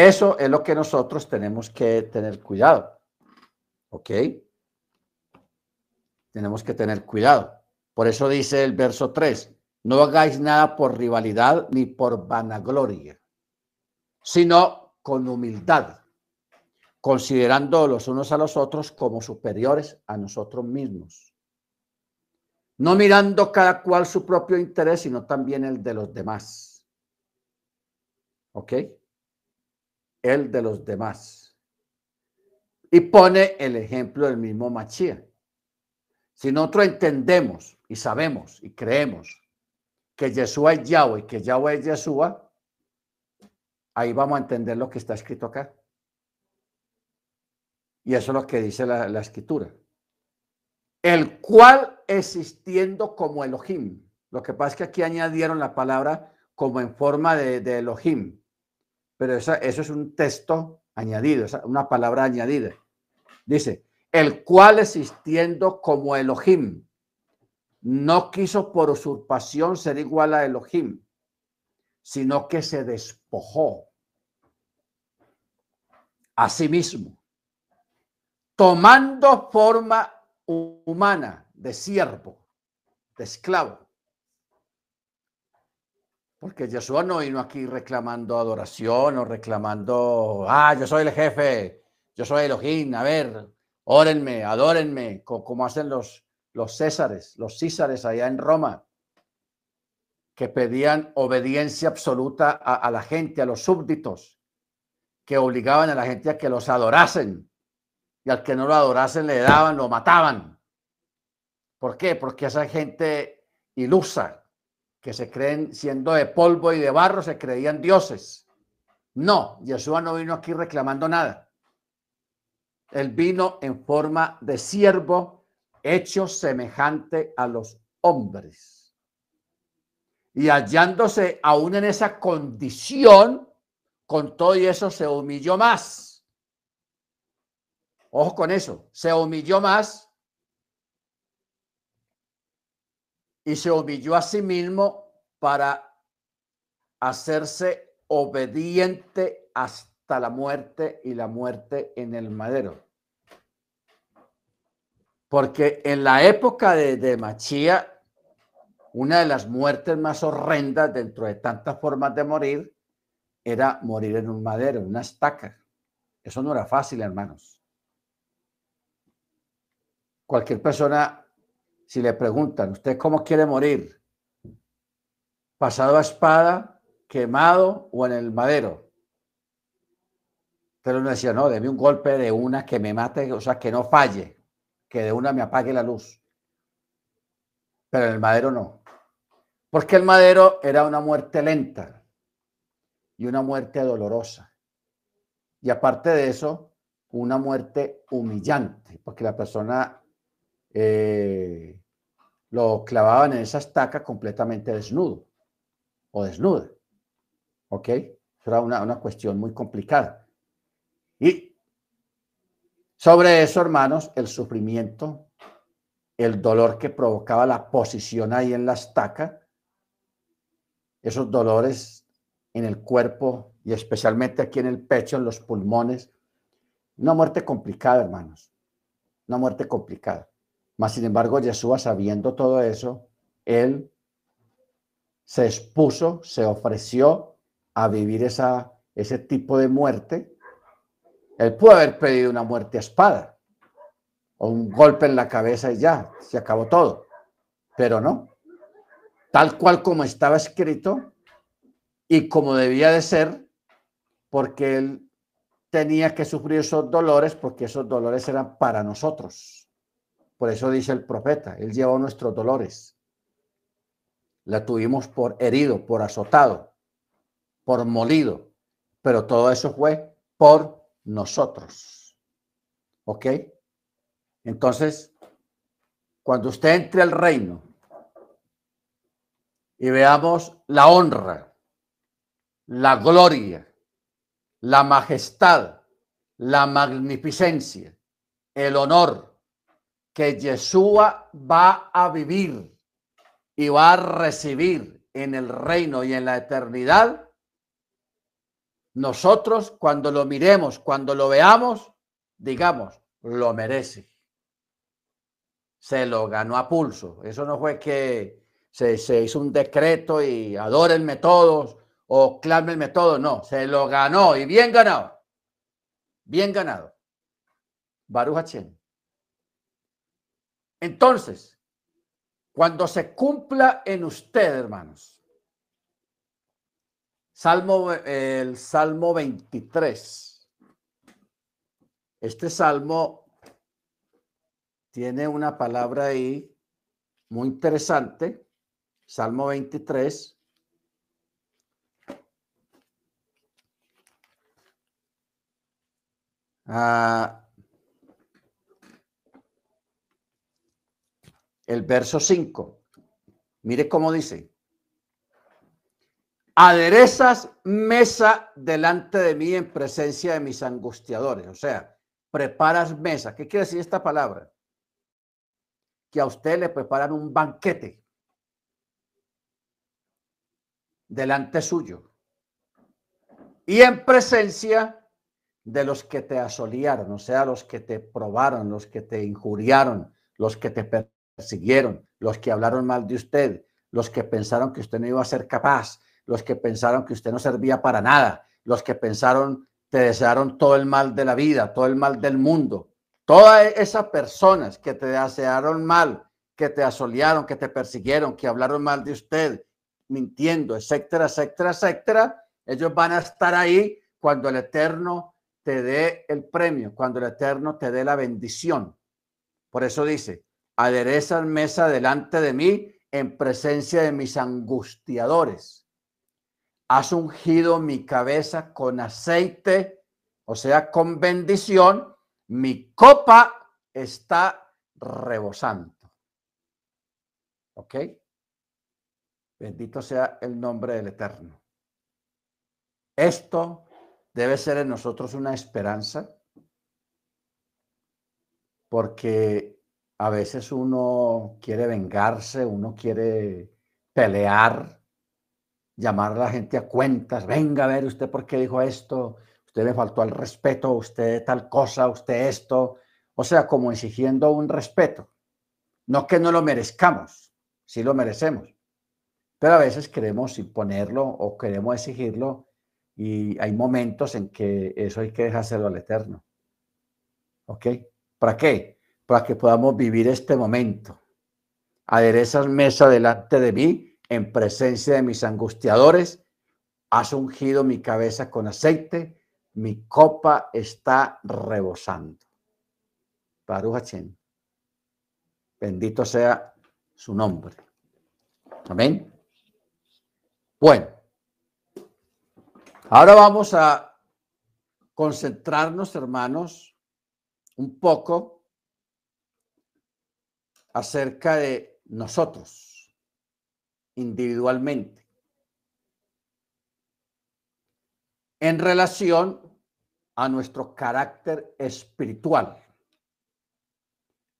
Speaker 1: eso es lo que nosotros tenemos que tener cuidado. ¿Ok? Tenemos que tener cuidado. Por eso dice el verso 3, no hagáis nada por rivalidad ni por vanagloria, sino con humildad considerando los unos a los otros como superiores a nosotros mismos. No mirando cada cual su propio interés, sino también el de los demás. ¿Ok? El de los demás. Y pone el ejemplo del mismo Machía. Si nosotros entendemos y sabemos y creemos que Yeshua es Yahweh que Yahweh es Yeshua, ahí vamos a entender lo que está escrito acá. Y eso es lo que dice la, escritura. El cual existiendo como Elohim. Lo que pasa es que aquí añadieron la palabra como en forma de, Elohim. Pero eso es un texto añadido, una palabra añadida. Dice, el cual existiendo como Elohim, no quiso por usurpación ser igual a Elohim, sino que se despojó a sí mismo tomando forma humana de siervo, de esclavo. Porque Jesús no vino aquí reclamando adoración o reclamando, ah, yo soy el jefe, yo soy Elohim, a ver, órenme, adórenme, como, hacen los, los Césares, los Césares allá en Roma, que pedían obediencia absoluta a la gente, a los súbditos, que obligaban a la gente a que los adorasen y al que no lo adorasen le daban, lo mataban. ¿Por qué? Porque esa gente ilusa, que se creen siendo de polvo y de barro, se creían dioses. No, Yeshua no vino aquí reclamando nada. Él vino en forma de siervo, hecho semejante a los hombres. Y hallándose aún en esa condición, con todo y eso se humilló más Ojo con eso, se humilló más y se humilló a sí mismo para hacerse obediente hasta la muerte y la muerte en el madero. Porque en la época de, de Machía, una de las muertes más horrendas dentro de tantas formas de morir era morir en un madero, en una estaca. Eso no era fácil, hermanos. Cualquier persona, si le preguntan, ¿usted cómo quiere morir? ¿Pasado a espada, quemado o en el madero? Pero uno decía, no, deme un golpe de una que me mate, o sea, que no falle que de una me apague la luz. Pero en el madero no. Porque el madero era una muerte lenta y una muerte dolorosa. Y aparte de eso, una muerte humillante, porque la persona eh, lo clavaban en esa estaca completamente desnudo o desnuda. ¿Ok? Era una, una cuestión muy complicada. Y sobre eso, hermanos, el sufrimiento, el dolor que provocaba la posición ahí en la estaca, esos dolores en el cuerpo y especialmente aquí en el pecho, en los pulmones. Una muerte complicada, hermanos. Una muerte complicada. Mas, sin embargo, Jesús, sabiendo todo eso, él se expuso, se ofreció a vivir esa, ese tipo de muerte él pudo haber pedido una muerte a espada o un golpe en la cabeza y ya, se acabó todo. Pero no. Tal cual como estaba escrito y como debía de ser, porque él tenía que sufrir esos dolores, porque esos dolores eran para nosotros. Por eso dice el profeta, él llevó nuestros dolores. La tuvimos por herido, por azotado, por molido, pero todo eso fue por nosotros. ¿Ok? Entonces, cuando usted entre al reino y veamos la honra, la gloria, la majestad, la magnificencia, el honor que Yeshua va a vivir y va a recibir en el reino y en la eternidad, nosotros cuando lo miremos, cuando lo veamos, digamos, lo merece. Se lo ganó a pulso. Eso no fue que se, hizo un decreto y adórenme todos o clámenme todos. No, se lo ganó y bien ganado. Bien ganado. Baruch Entonces, cuando se cumpla en usted, hermanos, Salmo, el Salmo 23. Este salmo tiene una palabra ahí muy interesante. Salmo 23. Ah, el verso 5. Mire cómo dice aderezas mesa delante de mí en presencia de mis angustiadores. O sea, preparas mesa. ¿Qué quiere decir esta palabra? Que a usted le preparan un banquete delante suyo y en presencia de los que te asolieron, o sea, los que te probaron, los que te injuriaron, los que te persiguieron, los que hablaron mal de usted, los que pensaron que usted no iba a ser capaz, los que pensaron que usted no servía para nada, los que pensaron, te desearon todo el mal de la vida, todo el mal del mundo. Todas esas personas que te desearon mal, que te asolearon, que te persiguieron, que hablaron mal de usted, mintiendo, etcétera, etcétera, etcétera, ellos van a estar ahí cuando el Eterno te dé el premio, cuando el Eterno te dé la bendición. Por eso dice, aderezan mesa delante de mí en presencia de mis angustiadores has ungido mi cabeza con aceite, o sea, con bendición, mi copa está rebosando. ¿Ok? Bendito sea el nombre del Eterno. Esto debe ser en nosotros una esperanza, porque a veces uno quiere vengarse, uno quiere pelear, llamar a la gente a cuentas, venga a ver usted por qué dijo esto, usted me faltó al respeto, usted tal cosa, usted esto, o sea, como exigiendo un respeto. No que no lo merezcamos, sí lo merecemos, pero a veces queremos imponerlo o queremos exigirlo y hay momentos en que eso hay que dejárselo al Eterno. ¿Ok? ¿Para qué? Para que podamos vivir este momento. Aderezas mesa delante de mí en presencia de mis angustiadores. Has ungido mi cabeza con aceite. Mi copa está rebosando. Baruch Bendito sea su nombre. Amén. Bueno, ahora vamos a concentrarnos, hermanos, un poco acerca de nosotros individualmente en relación a nuestro carácter espiritual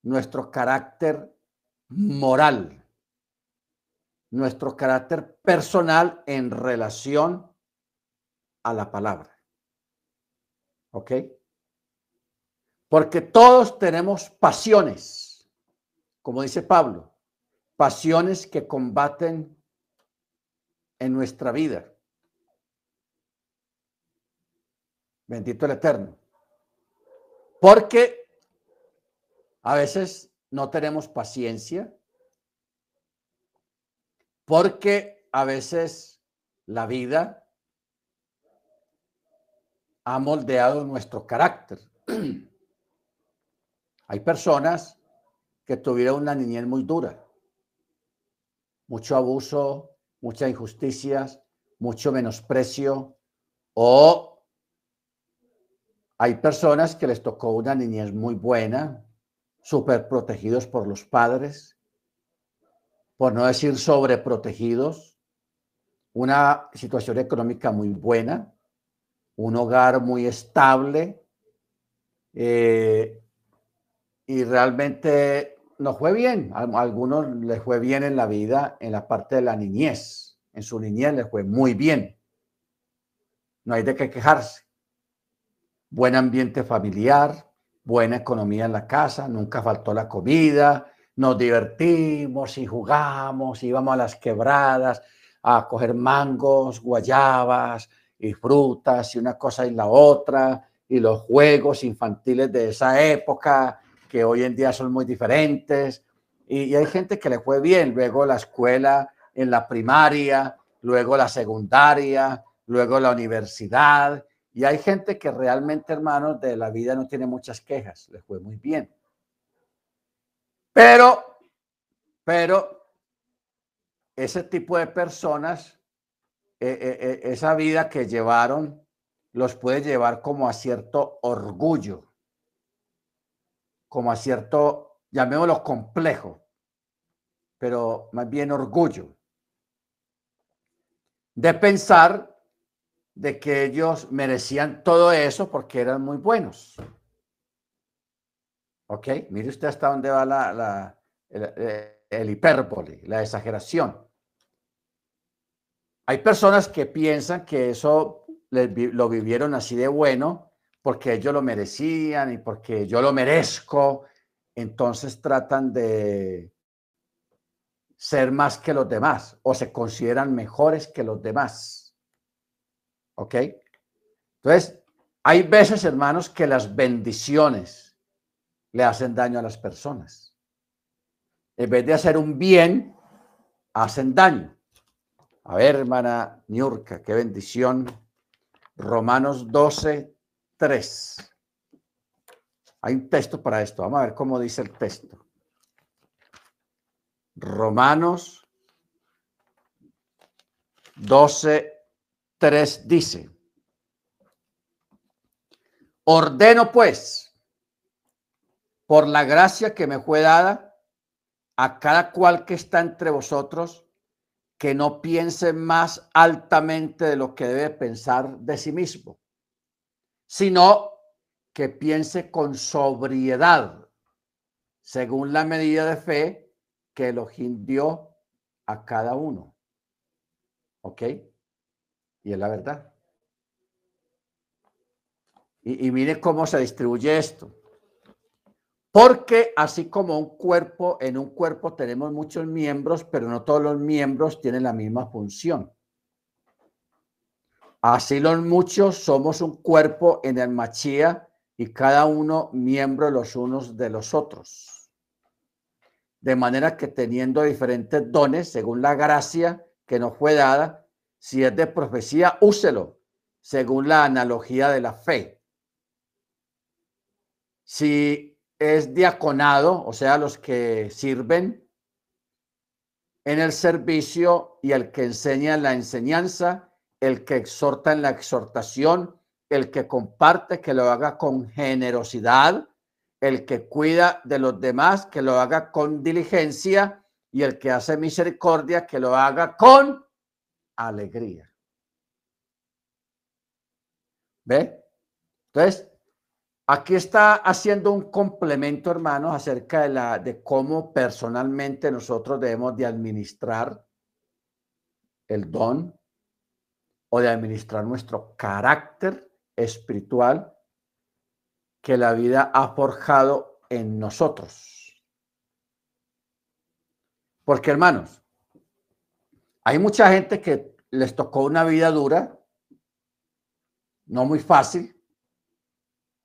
Speaker 1: nuestro carácter moral, nuestro carácter personal en relación a la palabra. ¿Ok? Porque todos tenemos pasiones, como dice Pablo, pasiones que combaten en nuestra vida. Bendito el Eterno. Porque a veces no tenemos paciencia porque a veces la vida ha moldeado nuestro carácter. Hay personas que tuvieron una niñez muy dura, mucho abuso, muchas injusticias, mucho menosprecio, o hay personas que les tocó una niñez muy buena, súper protegidos por los padres, por no decir sobreprotegidos, una situación económica muy buena, un hogar muy estable eh, y realmente nos fue bien. A algunos les fue bien en la vida, en la parte de la niñez. En su niñez les fue muy bien. No hay de qué quejarse. Buen ambiente familiar, buena economía en la casa, nunca faltó la comida, nos divertimos y jugamos, íbamos a las quebradas a coger mangos, guayabas y frutas y una cosa y la otra, y los juegos infantiles de esa época, que hoy en día son muy diferentes. Y, hay gente que le fue bien, luego la escuela en la primaria, luego la secundaria, luego la universidad, y hay gente que realmente, hermanos, de la vida no tiene muchas quejas, les fue muy bien. Pero, pero, ese tipo de personas, eh, eh, eh, esa vida que llevaron, los puede llevar como a cierto orgullo, como a cierto, llamémoslo complejo, pero más bien orgullo, de pensar de que ellos merecían todo eso porque eran muy buenos. ¿Ok? Mire usted hasta dónde va la, el, hipérbole, la exageración. Hay personas que piensan que eso lo vivieron así de bueno porque ellos lo merecían y porque yo lo merezco. Entonces tratan de ser más que los demás o se consideran mejores que los demás. ¿Ok? Entonces, hay veces, hermanos, que las bendiciones le hacen daño a las personas. En vez de hacer un bien, hacen daño. A ver, hermana Niurka, qué bendición. Romanos 12, 3. Hay un texto para esto. Vamos a ver cómo dice el texto. Romanos 12, 3 dice, ordeno pues, por la gracia que me fue dada, a cada cual que está entre vosotros, que no piense más altamente de lo que debe pensar de sí mismo, sino que piense con sobriedad, según la medida de fe que Elohim dio a cada uno. ¿Ok? Y es la verdad. Y, y mire cómo se distribuye esto. Porque así como un cuerpo, en un cuerpo tenemos muchos miembros, pero no todos los miembros tienen la misma función. Así los muchos somos un cuerpo en el machía y cada uno miembro los unos de los otros. De manera que teniendo diferentes dones según la gracia que nos fue dada, si es de profecía, úselo según la analogía de la fe. Si es diaconado, o sea, los que sirven en el servicio y el que enseña en la enseñanza, el que exhorta en la exhortación, el que comparte, que lo haga con generosidad, el que cuida de los demás, que lo haga con diligencia, y el que hace misericordia, que lo haga con alegría. ¿Ve? Entonces, Aquí está haciendo un complemento, hermanos, acerca de, la, de cómo personalmente nosotros debemos de administrar el don o de administrar nuestro carácter espiritual que la vida ha forjado en nosotros. Porque, hermanos, hay mucha gente que les tocó una vida dura, no muy fácil,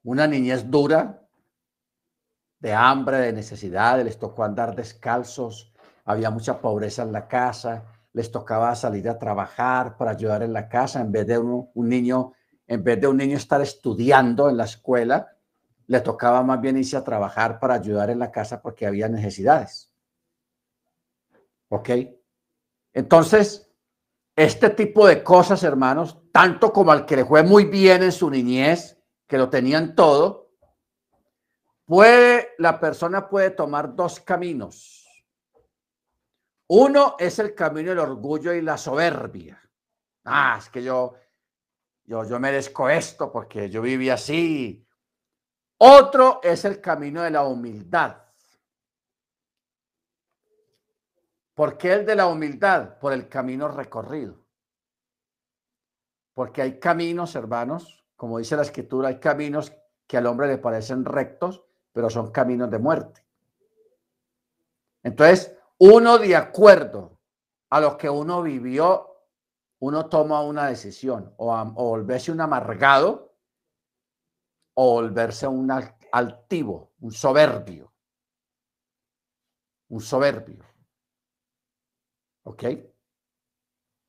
Speaker 1: una niñez dura, de hambre, de necesidad, les tocó andar descalzos, había mucha pobreza en la casa, les tocaba salir a trabajar para ayudar en la casa, en vez de un, niño, en vez de un niño estar estudiando en la escuela, le tocaba más bien irse a trabajar para ayudar en la casa porque había necesidades. ¿Ok? Entonces, este tipo de cosas, hermanos, tanto como al que le fue muy bien en su niñez, que lo tenían todo, puede, la persona puede tomar dos caminos. Uno es el camino del orgullo y la soberbia. Ah, es que yo, yo, yo merezco esto porque yo viví así. Otro es el camino de la humildad. ¿Por qué el de la humildad? Por el camino recorrido. Porque hay caminos, hermanos, como dice la escritura, hay caminos que al hombre le parecen rectos, pero son caminos de muerte. Entonces, uno de acuerdo a lo que uno vivió, uno toma una decisión, o, volverse un amargado, o volverse un altivo, un soberbio. Un soberbio. ¿Ok?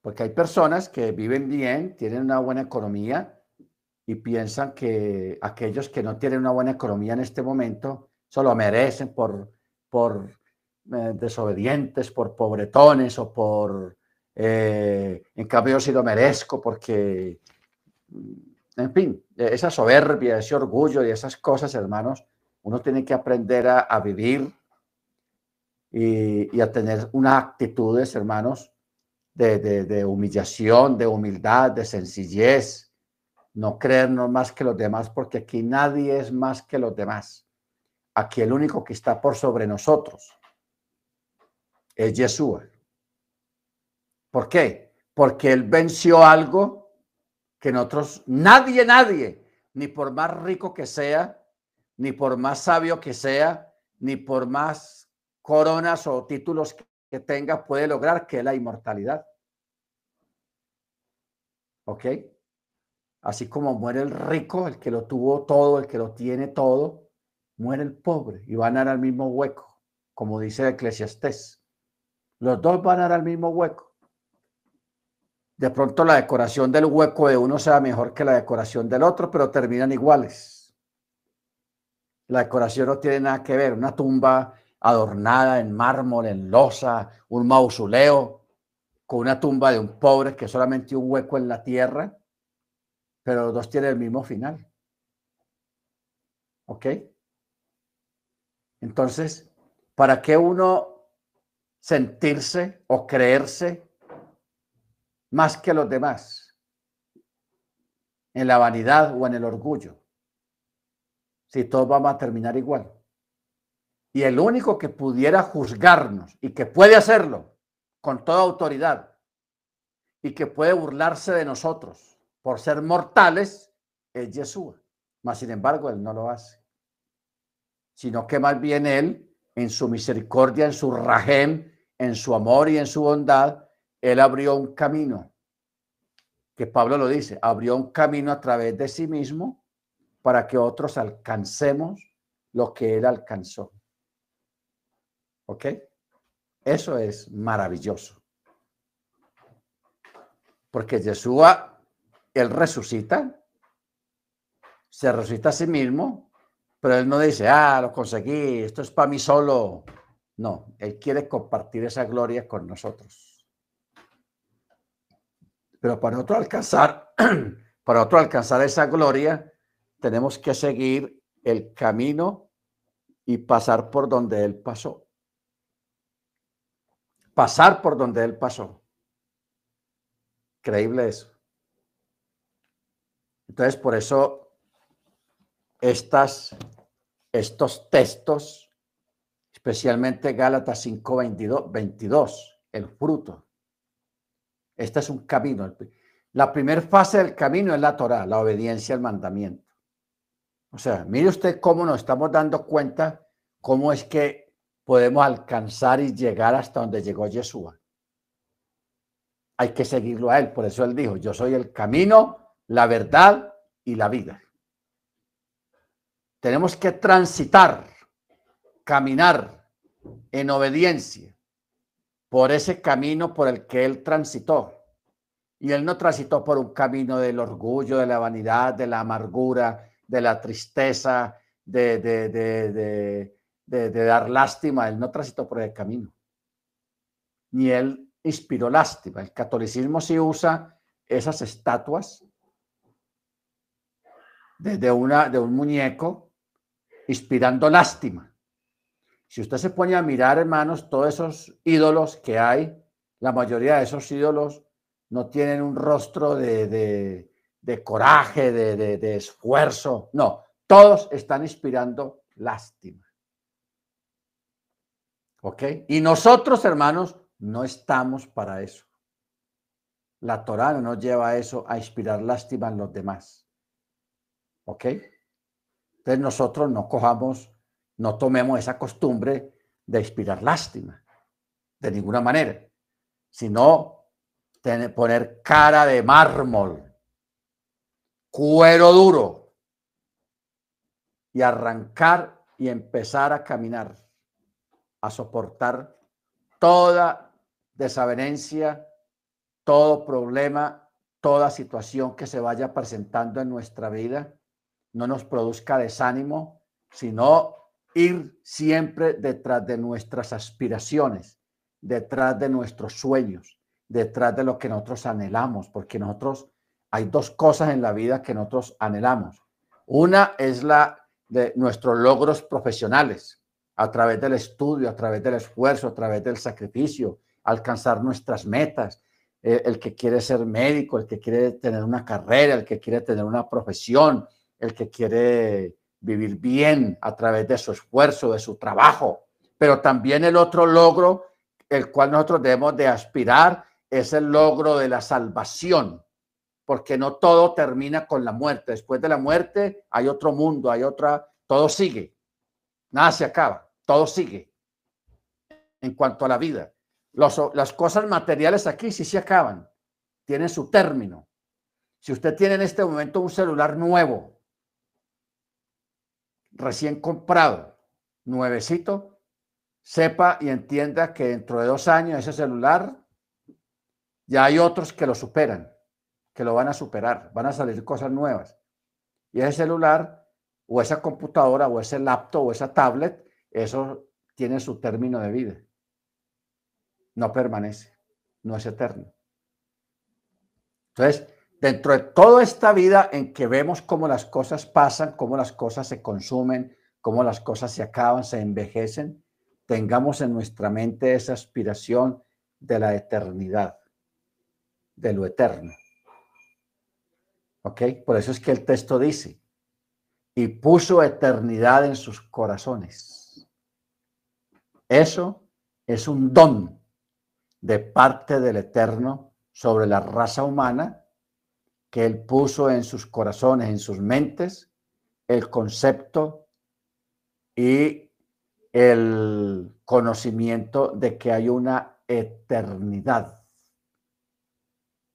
Speaker 1: Porque hay personas que viven bien, tienen una buena economía, y piensan que aquellos que no tienen una buena economía en este momento solo merecen por, por eh, desobedientes, por pobretones o por, eh, en cambio sí lo merezco porque, mm, en fin, esa soberbia, ese orgullo y esas cosas, hermanos, uno tiene que aprender a, vivir y, a tener unas actitudes, hermanos, de, de humillación, de humildad, de sencillez, no creernos más que los demás, porque aquí nadie es más que los demás. Aquí el único que está por sobre nosotros es Yeshua. ¿Por qué? Porque él venció algo que nosotros, nadie, nadie, ni por más rico que sea, ni por más sabio que sea, ni por más coronas o títulos que tenga, puede lograr que la inmortalidad. ¿Ok? Así como muere el rico, el que lo tuvo todo, el que lo tiene todo, muere el pobre y van a dar al mismo hueco, como dice Eclesiastés. Los dos van a dar al mismo hueco. De pronto la decoración del hueco de uno sea mejor que la decoración del otro, pero terminan iguales. La decoración no tiene nada que ver. Una tumba adornada en mármol, en losa, un mausoleo, con una tumba de un pobre que solamente un hueco en la tierra pero los dos tienen el mismo final. ¿Ok? Entonces, ¿para qué uno sentirse o creerse más que los demás? En la vanidad o en el orgullo. Si todos vamos a terminar igual. Y el único que pudiera juzgarnos y que puede hacerlo con toda autoridad y que puede burlarse de nosotros por ser mortales es Jesús. Mas, sin embargo, él no lo hace. Sino que más bien él, en su misericordia, en su rajem, en su amor y en su bondad, él abrió un camino. Que Pablo lo dice, abrió un camino a través de sí mismo para que otros alcancemos lo que él alcanzó. ¿Ok? Eso es maravilloso. Porque Yeshua, él resucita, se resucita a sí mismo, pero él no dice, ah, lo conseguí, esto es para mí solo. No, él quiere compartir esa gloria con nosotros. Pero para otro alcanzar, para otro alcanzar esa gloria, tenemos que seguir el camino y pasar por donde él pasó. Pasar por donde él pasó. Increíble eso. Entonces, por eso estas, estos textos, especialmente Gálatas 5, 22, el fruto. Este es un camino. La primera fase del camino es la Torah, la obediencia al mandamiento. O sea, mire usted cómo nos estamos dando cuenta cómo es que podemos alcanzar y llegar hasta donde llegó Yeshua hay que seguirlo a Él. Por eso Él dijo, yo soy el camino, la verdad y la vida. Tenemos que transitar, caminar en obediencia por ese camino por el que Él transitó. Y Él no transitó por un camino del orgullo, de la vanidad, de la amargura, de la tristeza, de, de, de, de dar lástima. Él no transitó por ese camino. Ni Él inspiró lástima. El catolicismo sí usa esas estatuas de, una, de un muñeco inspirando lástima. Si usted se pone a mirar, hermanos, todos esos ídolos que hay, la mayoría de esos ídolos no tienen un rostro de, de coraje, de esfuerzo. No, todos están inspirando lástima. ¿Ok? Y nosotros, hermanos, no estamos para eso. La Torah no nos lleva a eso, a inspirar lástima en los demás. ¿Ok? Entonces nosotros no cojamos, no tomemos esa costumbre de inspirar lástima, de ninguna manera, sino poner cara de mármol, cuero duro y arrancar y empezar a caminar, a soportar toda desavenencia, todo problema, toda situación que se vaya presentando en nuestra vida, no nos produzca desánimo, sino ir siempre detrás de nuestras aspiraciones, detrás de nuestros sueños, detrás de lo que nosotros anhelamos, porque nosotros hay dos cosas en la vida que nosotros anhelamos. Una es la de nuestros logros profesionales, a través del estudio, a través del esfuerzo, a través del sacrificio, alcanzar nuestras metas, eh, el que quiere ser médico, el que quiere tener una carrera, el que quiere tener una profesión, el que quiere vivir bien a través de su esfuerzo, de su trabajo. Pero también el otro logro, el cual nosotros debemos de aspirar, es el logro de la salvación, porque no todo termina con la muerte. Después de la muerte hay otro mundo, hay otra, todo sigue. Nada se acaba, todo sigue en cuanto a la vida las cosas materiales aquí sí se acaban, tienen su término. Si usted tiene en este momento un celular nuevo, recién comprado, nuevecito, sepa y entienda que dentro de dos años ese celular ya hay otros que lo superan, que lo van a superar, van a salir cosas nuevas. Y ese celular o esa computadora o ese laptop o esa tablet, eso tiene su término de vida no permanece, no es eterno. Entonces, dentro de toda esta vida en que vemos cómo las cosas pasan, cómo las cosas se consumen, cómo las cosas se acaban, se envejecen, tengamos en nuestra mente esa aspiración de la eternidad, de lo eterno. ¿Ok? Por eso es que el texto dice, y puso eternidad en sus corazones. Eso es un don de parte del Eterno sobre la raza humana que Él puso en sus corazones, en sus mentes, el concepto y el conocimiento de que hay una eternidad,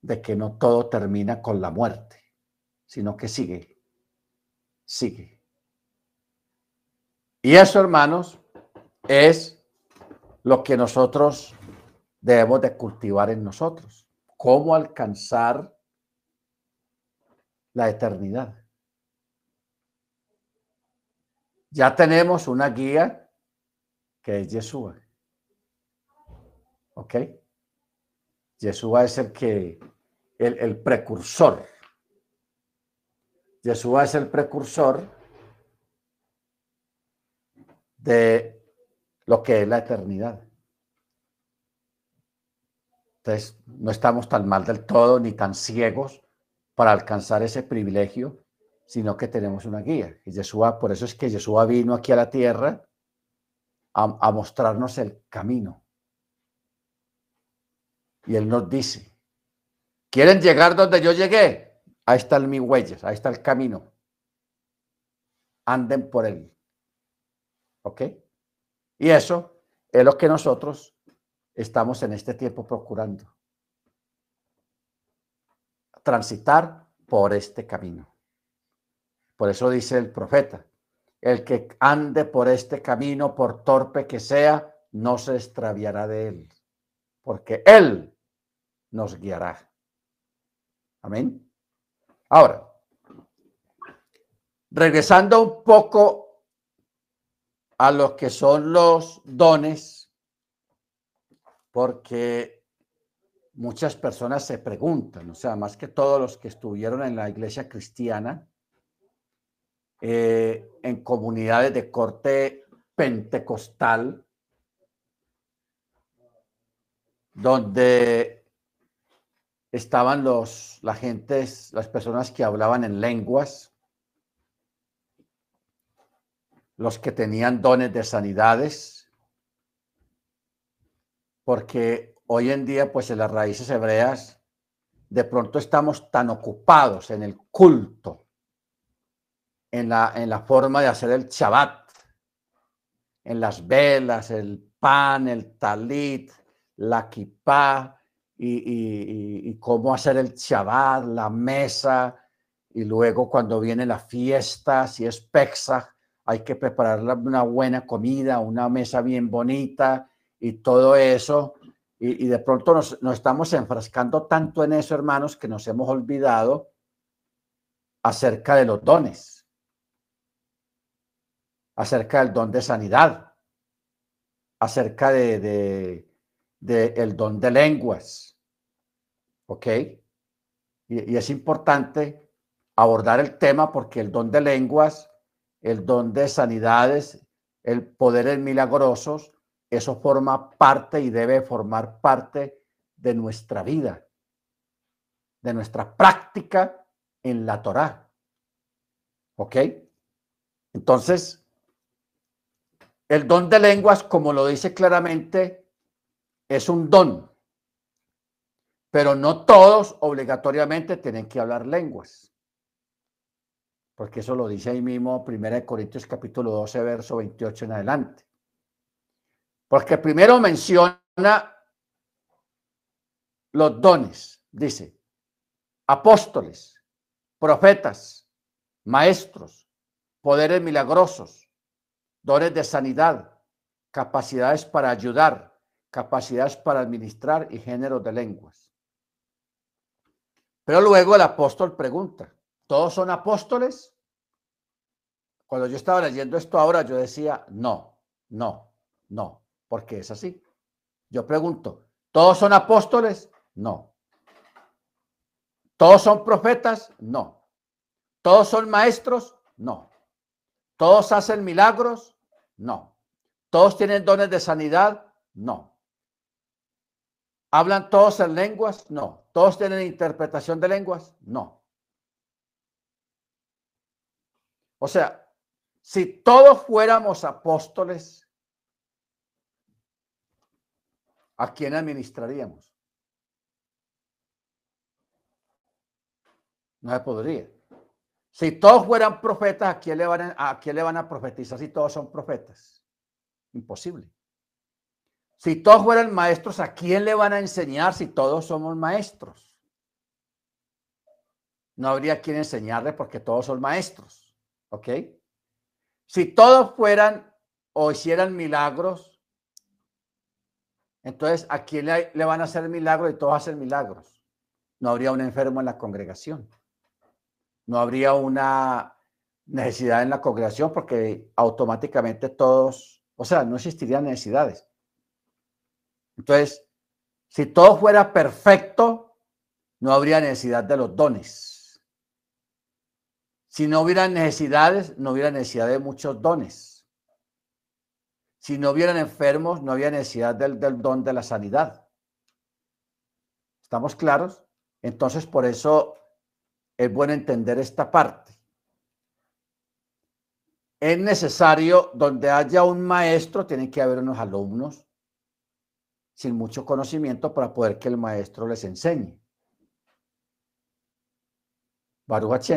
Speaker 1: de que no todo termina con la muerte, sino que sigue, sigue. Y eso, hermanos, es lo que nosotros debemos de cultivar en nosotros. Cómo alcanzar la eternidad. Ya tenemos una guía que es Yeshua. ¿Ok? Yeshua es el que, el, el precursor. Yeshua es el precursor de lo que es la eternidad. Entonces, no estamos tan mal del todo ni tan ciegos para alcanzar ese privilegio, sino que tenemos una guía. Y Yeshua, por eso es que Yeshua vino aquí a la tierra a, a mostrarnos el camino. Y Él nos dice, ¿quieren llegar donde yo llegué? Ahí están mis huellas, ahí está el camino. Anden por él. ¿Ok? Y eso es lo que nosotros estamos en este tiempo procurando transitar por este camino. Por eso dice el profeta, el que ande por este camino, por torpe que sea, no se extraviará de él, porque él nos guiará. Amén. Ahora, regresando un poco a lo que son los dones, porque muchas personas se preguntan, o sea, más que todos los que estuvieron en la iglesia cristiana, eh, en comunidades de corte pentecostal, donde estaban los, la gente, las personas que hablaban en lenguas, los que tenían dones de sanidades, porque hoy en día, pues en las raíces hebreas, de pronto estamos tan ocupados en el culto, en la, en la forma de hacer el Shabbat, en las velas, el pan, el talit, la kippah, y, cómo hacer el Shabbat, la mesa, y luego cuando viene la fiesta, si es Pesach, hay que preparar una buena comida, una mesa bien bonita y todo eso y, de pronto nos, estamos enfrascando tanto en eso, hermanos, que nos hemos olvidado acerca de los dones, acerca del don de sanidad, acerca de, el don de lenguas. ¿Ok? Y, y, es importante abordar el tema porque el don de lenguas, el don de sanidades, el poder en milagrosos, eso forma parte y debe formar parte de nuestra vida, de nuestra práctica en la Torá. ¿Ok? Entonces, el don de lenguas, como lo dice claramente, es un don, pero no todos obligatoriamente tienen que hablar lenguas. Porque eso lo dice ahí mismo 1 Corintios capítulo 12, verso 28 en adelante. Porque primero menciona los dones, dice, apóstoles, profetas, maestros, poderes milagrosos, dones de sanidad, capacidades para ayudar, capacidades para administrar y géneros de lenguas. Pero luego el apóstol pregunta, ¿todos son apóstoles? Cuando yo estaba leyendo esto ahora, yo decía, no, no, no porque es así. Yo pregunto, ¿todos son apóstoles? No. ¿Todos son profetas? No. ¿Todos son maestros? No. ¿Todos hacen milagros? No. ¿Todos tienen dones de sanidad? No. ¿Hablan todos en lenguas? No. ¿Todos tienen interpretación de lenguas? No. O sea, si todos fuéramos apóstoles, ¿a quién administraríamos? No se podría. Si todos fueran profetas, ¿a quién le van a, quién le van a profetizar si todos son profetas? Imposible. Si todos fueran maestros, ¿a quién le van a enseñar si todos somos maestros? No habría quien enseñarle porque todos son maestros. ¿Ok? Si todos fueran o hicieran milagros, entonces ¿a quién le, van a hacer milagros y todos hacen milagros? No habría un enfermo en la congregación no habría una necesidad en la congregación porque automáticamente todos, o sea, no existirían necesidades. Entonces, si todo fuera perfecto, no habría necesidad de los dones. Si no hubiera necesidades, no hubiera necesidad de muchos dones. Si no hubieran enfermos, no había necesidad del, don de la sanidad. ¿Estamos claros? Entonces, por eso es bueno entender esta parte. Es necesario, donde haya un maestro, tienen que haber unos alumnos sin mucho conocimiento para poder que el maestro les enseñe. Baruch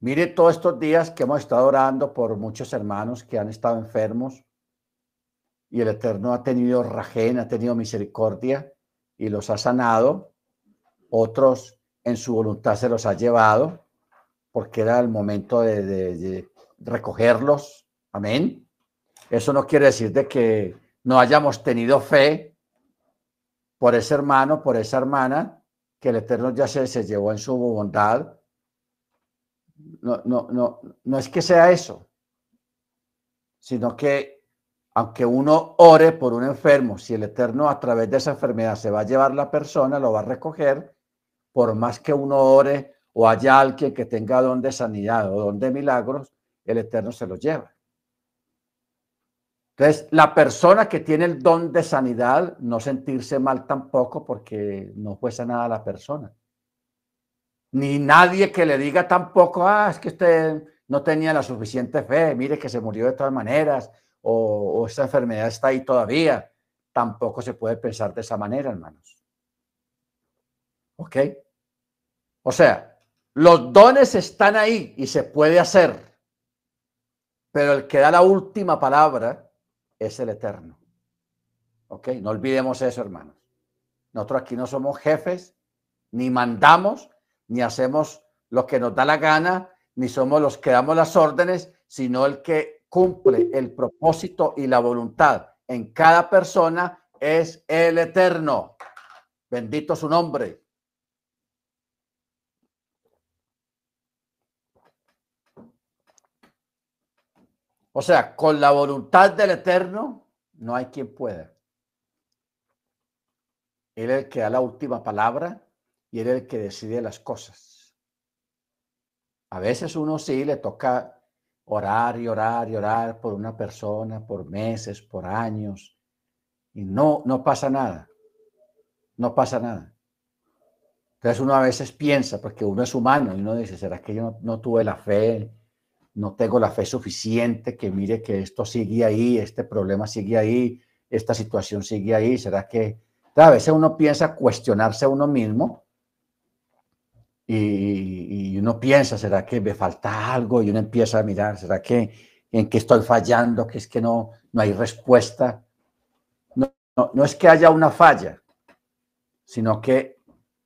Speaker 1: Mire todos estos días que hemos estado orando por muchos hermanos que han estado enfermos y el Eterno ha tenido rajén, ha tenido misericordia y los ha sanado. Otros en su voluntad se los ha llevado, porque era el momento de, recogerlos. Amén. Eso no quiere decir de que no hayamos tenido fe por ese hermano, por esa hermana, que el Eterno ya se, se llevó en su bondad. No, no, no, no es que sea eso, sino que aunque uno ore por un enfermo, si el Eterno a través de esa enfermedad se va a llevar la persona, lo va a recoger, por más que uno ore o haya alguien que tenga don de sanidad o don de milagros, el Eterno se lo lleva. Entonces, la persona que tiene el don de sanidad, no sentirse mal tampoco porque no fue sanada la persona. Ni nadie que le diga tampoco, ah, es que usted no tenía la suficiente fe, mire que se murió de todas maneras, o, esa enfermedad está ahí todavía. Tampoco se puede pensar de esa manera, hermanos. ¿Ok? O sea, los dones están ahí y se puede hacer, pero el que da la última palabra es el eterno. ¿Ok? No olvidemos eso, hermanos. Nosotros aquí no somos jefes, ni mandamos, ni hacemos lo que nos da la gana, ni somos los que damos las órdenes, sino el que cumple el propósito y la voluntad en cada persona es el eterno. Bendito su nombre. O sea, con la voluntad del Eterno no hay quien pueda. Él es el que da la última palabra y él es el que decide las cosas. A veces uno sí le toca orar y orar y orar por una persona por meses, por años, y no, no pasa nada. No pasa nada. Entonces uno a veces piensa, porque uno es humano, y uno dice, ¿será que yo no, tuve la fe no tengo la fe suficiente, que mire que esto sigue ahí, este problema sigue ahí, esta situación sigue ahí, ¿será que a veces uno piensa cuestionarse a uno mismo y, uno piensa, ¿será que me falta algo? Y uno empieza a mirar, ¿será que en qué estoy fallando? Que es que no, no hay respuesta. No, no, no es que haya una falla, sino que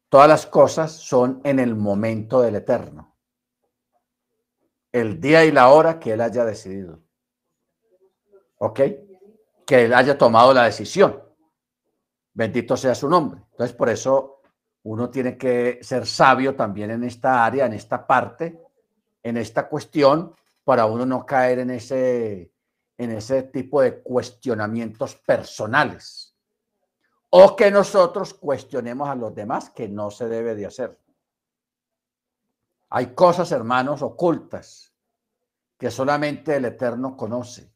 Speaker 1: todas las cosas son en el momento del eterno el día y la hora que él haya decidido. ¿Ok? Que él haya tomado la decisión. Bendito sea su nombre. Entonces, por eso uno tiene que ser sabio también en esta área, en esta parte, en esta cuestión, para uno no caer en ese, en ese tipo de cuestionamientos personales. O que nosotros cuestionemos a los demás, que no se debe de hacer. Hay cosas, hermanos, ocultas que solamente el Eterno conoce.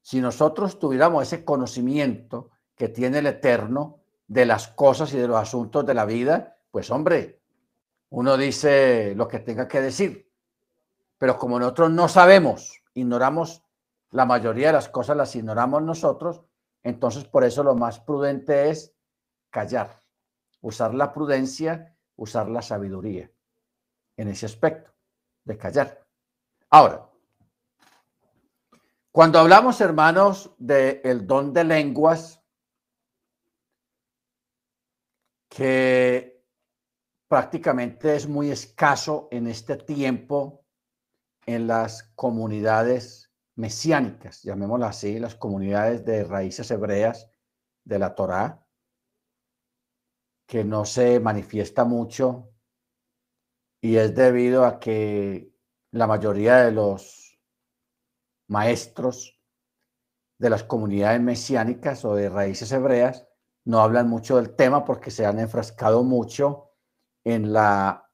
Speaker 1: Si nosotros tuviéramos ese conocimiento que tiene el Eterno de las cosas y de los asuntos de la vida, pues hombre, uno dice lo que tenga que decir. Pero como nosotros no sabemos, ignoramos la mayoría de las cosas, las ignoramos nosotros, Entonces, por eso lo más prudente es callar, usar la prudencia, usar la sabiduría en ese aspecto de callar. Ahora, cuando hablamos, hermanos, del don de lenguas, que prácticamente es muy escaso en este tiempo en las comunidades mesiánicas, llamémoslo así, las comunidades de raíces hebreas de la Torá, que no se manifiesta mucho y es debido a que la mayoría de los maestros de las comunidades mesiánicas o de raíces hebreas no hablan mucho del tema porque se han enfrascado mucho en, la,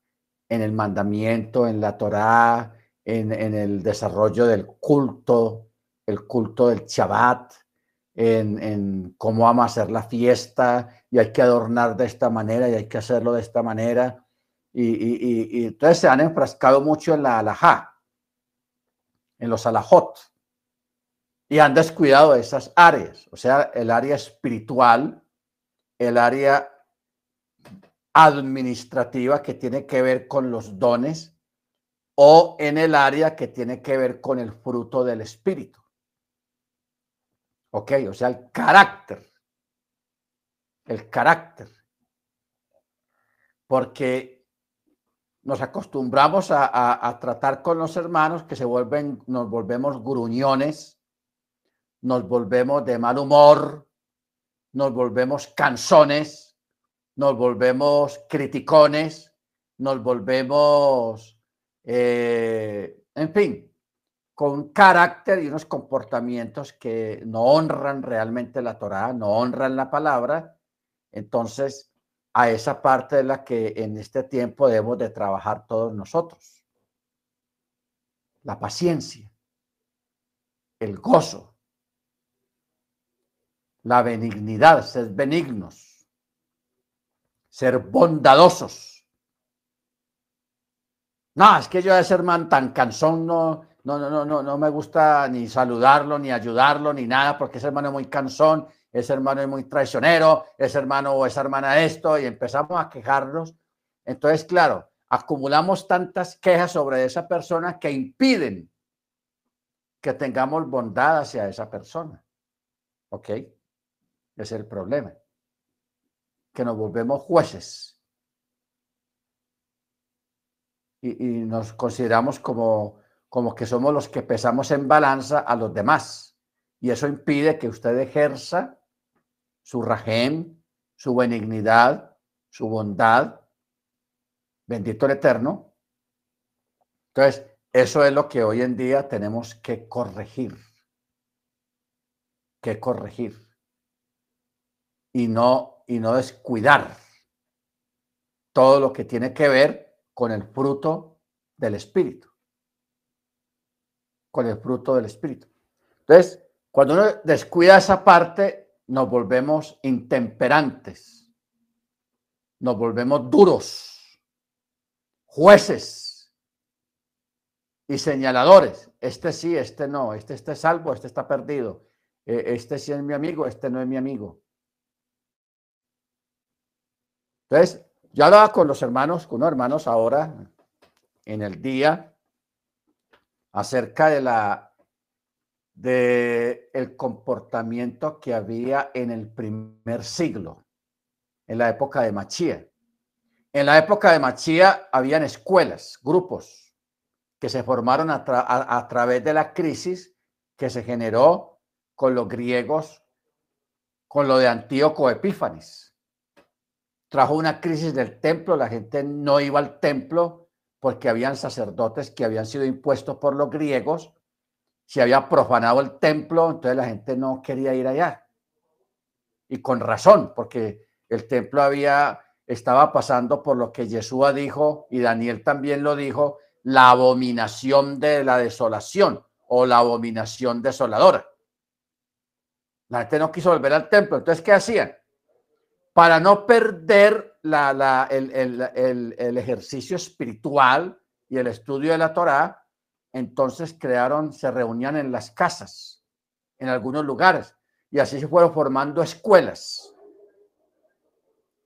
Speaker 1: en el mandamiento, en la Torá, en, el desarrollo del culto, el culto del Shabbat, en, cómo vamos a hacer la fiesta y hay que adornar de esta manera y hay que hacerlo de esta manera. Y, entonces se han enfrascado mucho en la alajá, en los alajot, y han descuidado esas áreas, o sea, el área espiritual, el área administrativa que tiene que ver con los dones o en el área que tiene que ver con el fruto del espíritu. Ok, o sea, el carácter. El carácter. Porque nos acostumbramos a, tratar con los hermanos que se vuelven, nos volvemos gruñones, nos volvemos de mal humor, nos volvemos canzones, nos volvemos criticones, nos volvemos eh, en fin, con carácter y unos comportamientos que no honran realmente la Torá, no honran la palabra, entonces a esa parte de la que en este tiempo debemos de trabajar todos nosotros. La paciencia, el gozo, la benignidad, ser benignos, ser bondadosos no, es que yo a ese hermano tan cansón no, no, no, no, no me gusta ni saludarlo, ni ayudarlo, ni nada, porque ese hermano es muy cansón, ese hermano es muy traicionero, ese hermano o esa hermana esto, y empezamos a quejarnos. Entonces, claro, acumulamos tantas quejas sobre esa persona que impiden que tengamos bondad hacia esa persona. ¿Ok? Es el problema. Que nos volvemos jueces y, nos consideramos como, como que somos los que pesamos en balanza a los demás. Y eso impide que usted ejerza su rajem, su benignidad, su bondad. Bendito el Eterno. Entonces, eso es lo que hoy en día tenemos que corregir. Que corregir. Y no, y no descuidar todo lo que tiene que ver con el fruto del Espíritu. Con el fruto del Espíritu. Entonces, cuando uno descuida esa parte, nos volvemos intemperantes, nos volvemos duros, jueces y señaladores. Este sí, este no, este está salvo, este está perdido, e, este sí es mi amigo, este no es mi amigo. Entonces, yo hablaba con los hermanos, con unos hermanos ahora en el día acerca de la de el comportamiento que había en el primer siglo, en la época de Machía. En la época de Machía habían escuelas, grupos que se formaron a, través de la crisis que se generó con los griegos, con lo de Antíoco Epífanes trajo una crisis del templo, la gente no iba al templo porque habían sacerdotes que habían sido impuestos por los griegos, se había profanado el templo, entonces la gente no quería ir allá. Y con razón, porque el templo había estaba pasando por lo que Yeshua dijo y Daniel también lo dijo, la abominación de la desolación o la abominación desoladora. La gente no quiso volver al templo, entonces ¿qué hacían? Para no perder el, ejercicio espiritual y el estudio de la Torá, entonces crearon, se reunían en las casas, en algunos lugares. y así se fueron formando escuelas.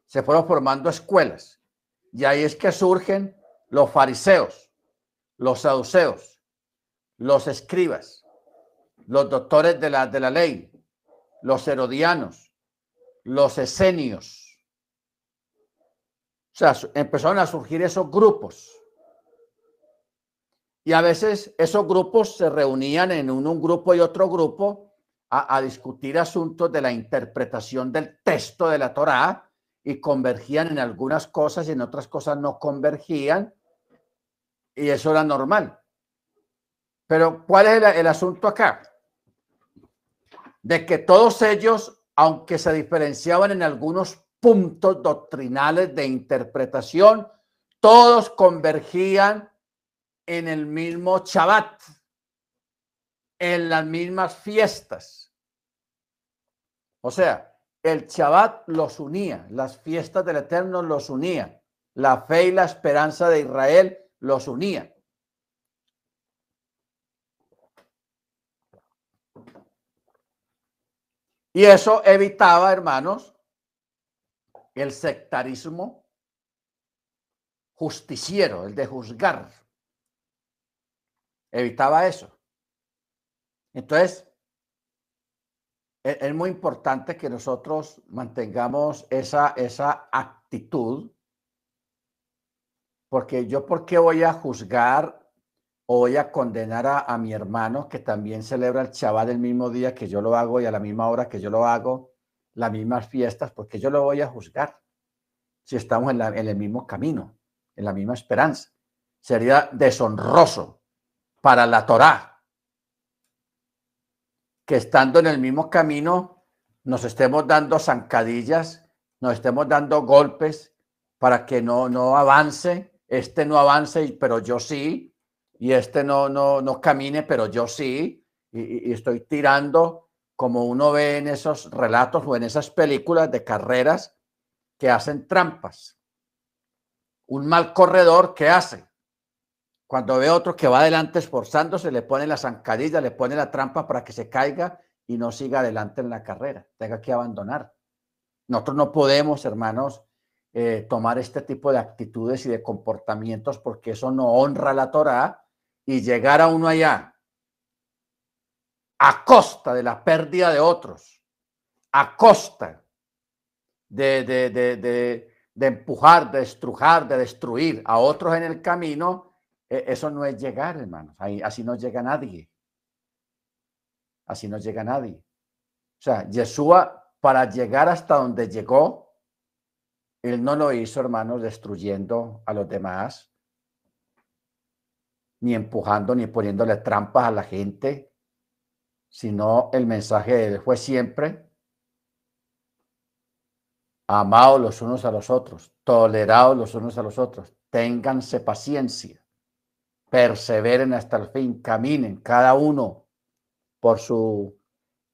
Speaker 1: Se fueron formando escuelas. Y ahí es que surgen los fariseos, los saduceos, los escribas, los doctores de la, de la ley, los herodianos, los esenios. O sea, empezaron a surgir esos grupos. Y a veces esos grupos se reunían en un, grupo y otro grupo a, discutir asuntos de la interpretación del texto de la Torá y convergían en algunas cosas y en otras cosas no convergían. Y eso era normal. Pero ¿cuál es el asunto acá? De que todos ellos, aunque se diferenciaban en algunos puntos doctrinales de interpretación, todos convergían en el mismo Shabbat, en las mismas fiestas. O sea, el Shabbat los unía, las fiestas del Eterno los unía, la fe y la esperanza de Israel los unía. Y eso evitaba, hermanos, el sectarismo justiciero, el de juzgar evitaba eso. Entonces, e-, es, muy importante que nosotros mantengamos esa, esa actitud, porque yo, ¿por qué voy a juzgar voy a condenar a, mi hermano que también celebra el chaval el mismo día que yo lo hago y a la misma hora que yo lo hago, las mismas fiestas? porque yo lo voy a juzgar? Si estamos en, en el mismo camino, en la misma esperanza. Sería deshonroso para la Torá. Que estando en el mismo camino nos estemos dando zancadillas, nos estemos dando golpes para que no, no avance, este no avance, pero yo sí, y este no, no, no camine, pero yo sí, y, estoy tirando como uno ve en esos relatos o en esas películas de carreras que hacen trampas. Un mal corredor, ¿qué hace? Cuando ve otro que va adelante esforzándose, le pone la zancadilla, le pone la trampa para que se caiga y no siga adelante en la carrera, tenga que abandonar. Nosotros no podemos, hermanos, eh, tomar este tipo de actitudes y de comportamientos porque eso no honra la Torah y llegar a uno allá a costa de la pérdida de otros, a costa de, de, de, de empujar, de estrujar, de destruir a otros en el camino, e, eso no es llegar, hermanos. así no llega nadie. Así no llega nadie. O sea, Yeshua, para llegar hasta donde llegó, él no lo hizo, hermanos, destruyendo a los demás, ni empujando, ni poniéndole trampas a la gente, sino el mensaje de fue siempre amados los unos a los otros, tolerados los unos a los otros, ténganse paciencia perseveren hasta el fin, caminen cada uno por su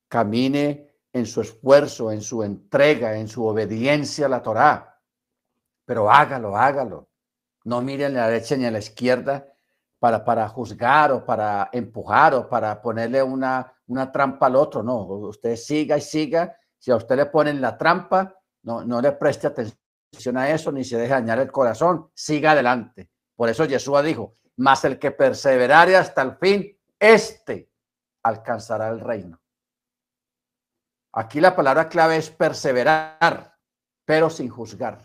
Speaker 1: camine en su esfuerzo, en su entrega, en su obediencia a la Torá. Pero hágalo, hágalo. No miren a la derecha ni a la izquierda para, para juzgar o para empujar o para ponerle una, una trampa al otro. No, usted siga y siga. Si a usted le ponen la trampa, no, no le preste atención a eso ni se deje dañar el corazón. Siga adelante. Por eso Jesús dijo, mas el que perseverare hasta el fin, este alcanzará el reino. Aquí la palabra clave es perseverar, pero sin juzgar,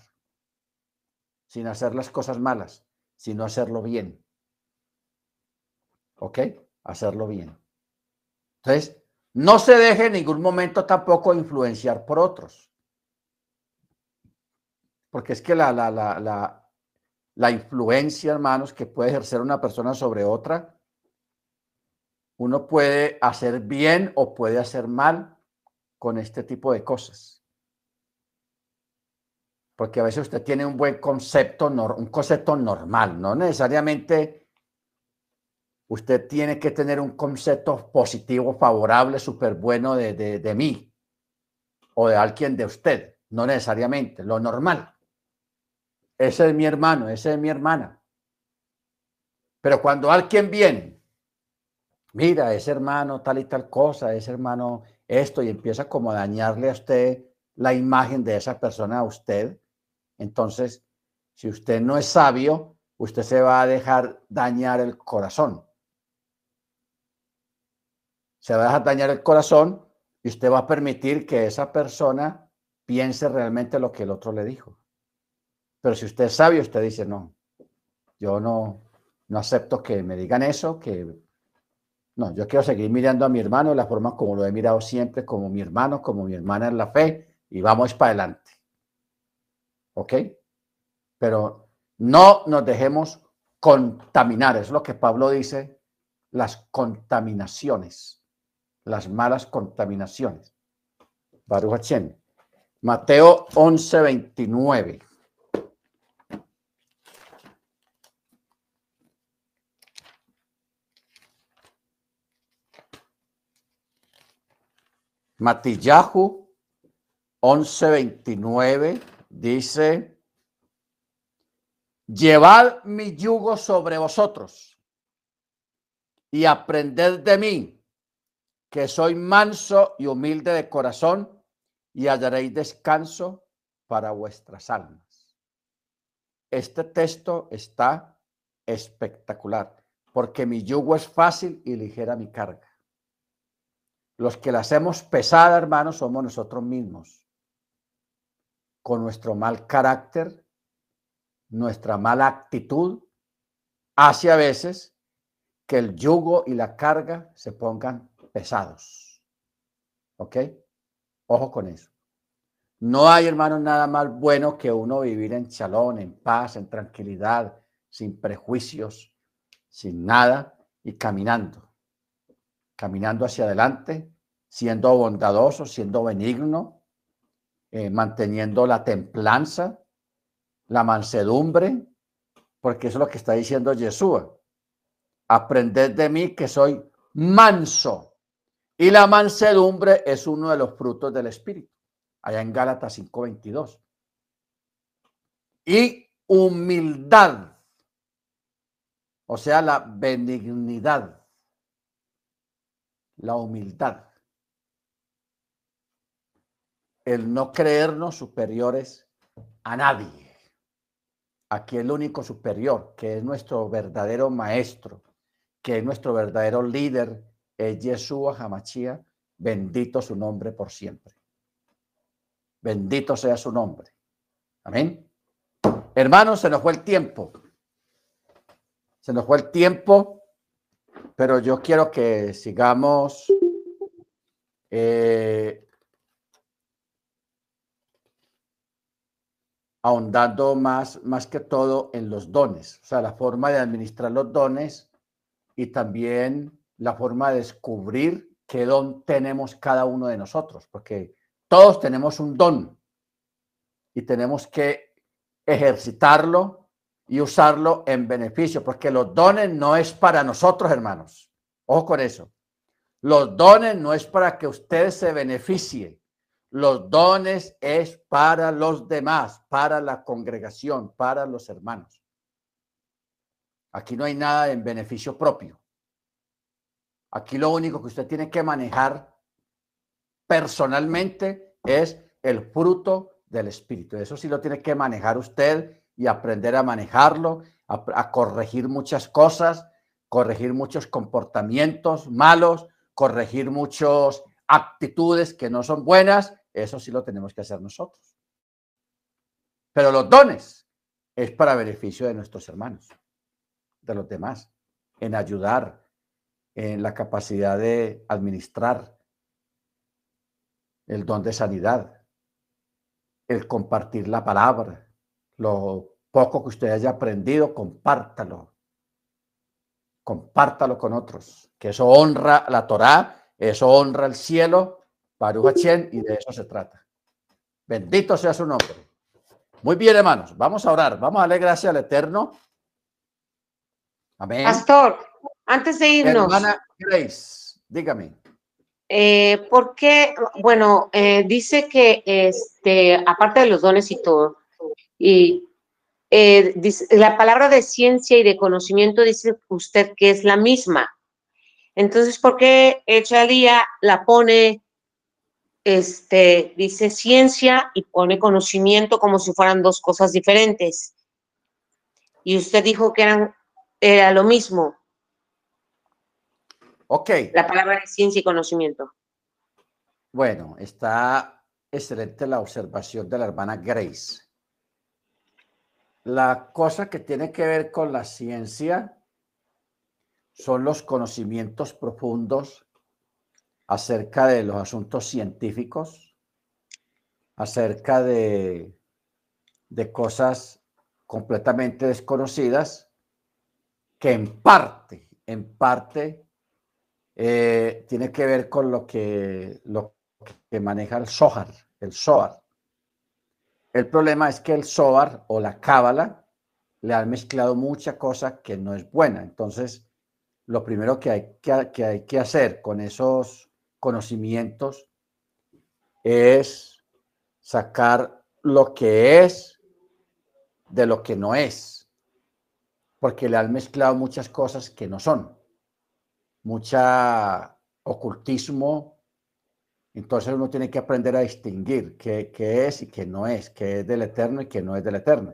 Speaker 1: sin hacer las cosas malas, sino hacerlo bien. ¿Ok? Hacerlo bien. Entonces, no se deje en ningún momento tampoco influenciar por otros. Porque es que la, la, la, la la influencia, hermanos, que puede ejercer una persona sobre otra. Uno puede hacer bien o puede hacer mal con este tipo de cosas. Porque a veces usted tiene un buen concepto, un concepto normal, no necesariamente usted tiene que tener un concepto positivo, favorable, súper bueno de, de mí o de alguien de usted, no necesariamente, lo normal. Ese es mi hermano, ese es mi hermana. Pero cuando alguien viene, mira, ese hermano tal y tal cosa, ese hermano esto y empieza como a dañarle a usted la imagen de esa persona a usted, entonces, si usted no es sabio, usted se va a dejar dañar el corazón. Se va a dañar el corazón y usted va a permitir que esa persona piense realmente lo que el otro le dijo. Pero si usted es sabio, usted dice, no, yo no, no acepto que me digan eso, que no, yo quiero seguir mirando a mi hermano de la forma como lo he mirado siempre, como mi hermano, como mi hermana en la fe, y vamos para adelante. ¿Ok? Pero no nos dejemos contaminar, es lo que Pablo dice, las contaminaciones, las malas contaminaciones. Baruch Mateo 11, 29. Matillahu 11:29 dice, llevad mi yugo sobre vosotros y aprended de mí, que soy manso y humilde de corazón, y hallaréis descanso para vuestras almas. Este texto está espectacular, porque mi yugo es fácil y ligera mi carga. Los que la hacemos pesada, hermanos, somos nosotros mismos. Con nuestro mal carácter, nuestra mala actitud, hace a veces que el yugo y la carga se pongan pesados. ¿Ok? Ojo con eso. No hay, hermanos, nada más bueno que uno vivir en chalón, en paz, en tranquilidad, sin prejuicios, sin nada y caminando caminando hacia adelante, siendo bondadoso, siendo benigno, eh, manteniendo la templanza, la mansedumbre, porque eso es lo que está diciendo Yeshua. Aprended de mí que soy manso. Y la mansedumbre es uno de los frutos del Espíritu, allá en Gálatas 5:22. Y humildad, o sea, la benignidad la humildad, el no creernos superiores a nadie. Aquí el único superior, que es nuestro verdadero maestro, que es nuestro verdadero líder, es Yeshua Hamachía, bendito su nombre por siempre. Bendito sea su nombre. Amén. Hermanos, se nos fue el tiempo. Se nos fue el tiempo pero yo quiero que sigamos eh, ahondando más, más que todo en los dones, o sea, la forma de administrar los dones y también la forma de descubrir qué don tenemos cada uno de nosotros, porque todos tenemos un don y tenemos que ejercitarlo y usarlo en beneficio, porque los dones no es para nosotros, hermanos. Ojo con eso. Los dones no es para que usted se beneficie. Los dones es para los demás, para la congregación, para los hermanos. Aquí no hay nada en beneficio propio. Aquí lo único que usted tiene que manejar personalmente es el fruto del Espíritu. Eso sí lo tiene que manejar usted y aprender a manejarlo, a, corregir muchas cosas, corregir muchos comportamientos malos, corregir muchas actitudes que no son buenas, eso sí lo tenemos que hacer nosotros. Pero los dones es para beneficio de nuestros hermanos, de los demás, en ayudar, en la capacidad de administrar el don de sanidad, el compartir la palabra, lo poco que usted haya aprendido, compártalo. Compártalo con otros. Que eso honra la Torá, eso honra el cielo, Baruch y de eso se trata. Bendito sea su nombre. Muy bien, hermanos, vamos a orar. Vamos a darle gracias al Eterno.
Speaker 5: Amén. Pastor, antes de irnos.
Speaker 1: Hermana Grace, dígame.
Speaker 5: Eh, porque, bueno, eh, dice que este, aparte de los dones y todo, y eh, la palabra de ciencia y de conocimiento dice usted que es la misma. Entonces, ¿por qué Echalía la pone este, dice ciencia y pone conocimiento como si fueran dos cosas diferentes. Y usted dijo que eran, era lo mismo.
Speaker 1: Ok.
Speaker 5: La palabra de ciencia y conocimiento.
Speaker 1: Bueno, está excelente la observación de la hermana Grace. La cosa que tiene que ver con la ciencia son los conocimientos profundos acerca de los asuntos científicos, acerca de, de cosas completamente desconocidas que en parte, en parte, eh, tiene que ver con lo que, lo que maneja el Zohar, el Zohar. El problema es que el Zohar o la Cábala le han mezclado mucha cosa que no es buena. Entonces, lo primero que hay que, que hay que hacer con esos conocimientos es sacar lo que es de lo que no es, porque le han mezclado muchas cosas que no son, mucha ocultismo, entonces uno tiene que aprender a distinguir qué, qué es y qué no es, qué es del eterno y qué no es del eterno.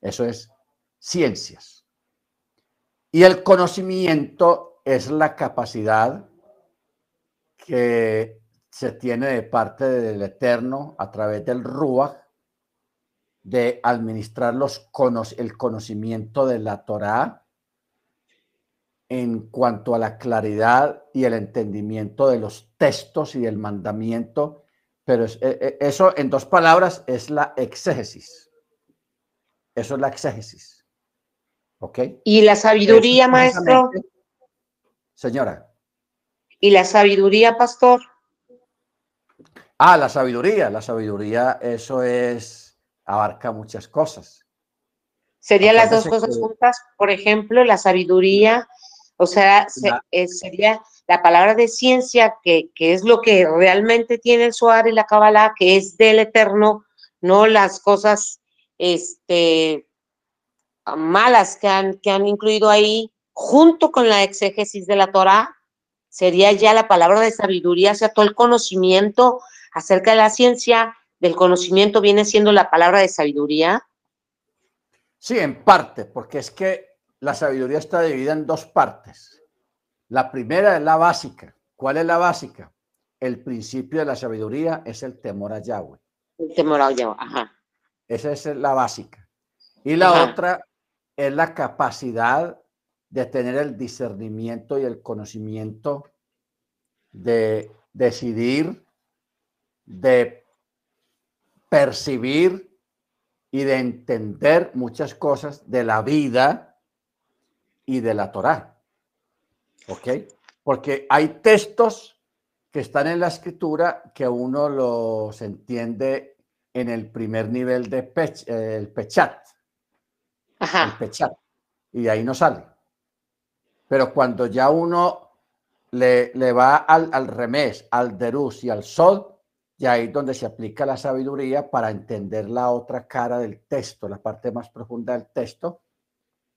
Speaker 1: Eso es ciencias. Y el conocimiento es la capacidad que se tiene de parte del Eterno a través del Ruach de administrar los el conocimiento de la Torá en cuanto a la claridad y el entendimiento de los textos y del mandamiento, pero e, e, eso en dos palabras es la exégesis. Eso es la exégesis. ¿Ok?
Speaker 5: ¿Y la sabiduría, maestro?
Speaker 1: Señora.
Speaker 5: ¿Y la sabiduría, pastor?
Speaker 1: Ah, la sabiduría. La sabiduría, eso es, abarca muchas cosas.
Speaker 5: ¿Serían las dos cosas juntas? Por ejemplo, la sabiduría, o sea, eh, sería la palabra de ciencia, que, es lo que realmente tiene el Suar y la Kabbalah, que es del eterno, no las cosas este, malas que han, que han incluido ahí, junto con la exégesis de la Torah, sería ya la palabra de sabiduría, o sea, todo el conocimiento acerca de la ciencia, del conocimiento viene siendo la palabra de sabiduría.
Speaker 1: Sí, en parte, porque es que la sabiduría está dividida en dos partes. La primera es la básica. ¿Cuál es la básica? El principio de la sabiduría es el temor a Yahweh.
Speaker 5: El temor a Yahweh, ajá.
Speaker 1: Esa es la básica. Y la otra es la capacidad de tener el discernimiento y el conocimiento de decidir, de percibir y de entender muchas cosas de la vida y de la Torá. ¿Ok? Porque hay textos que están en la escritura que uno los entiende en el primer nivel de el pechat. El pechat. Y de ahí no sale. Pero cuando ya uno le, le va al, al, remés, al derus y al sol, ya ahí es donde se aplica la sabiduría para entender la otra cara del texto, la parte más profunda del texto.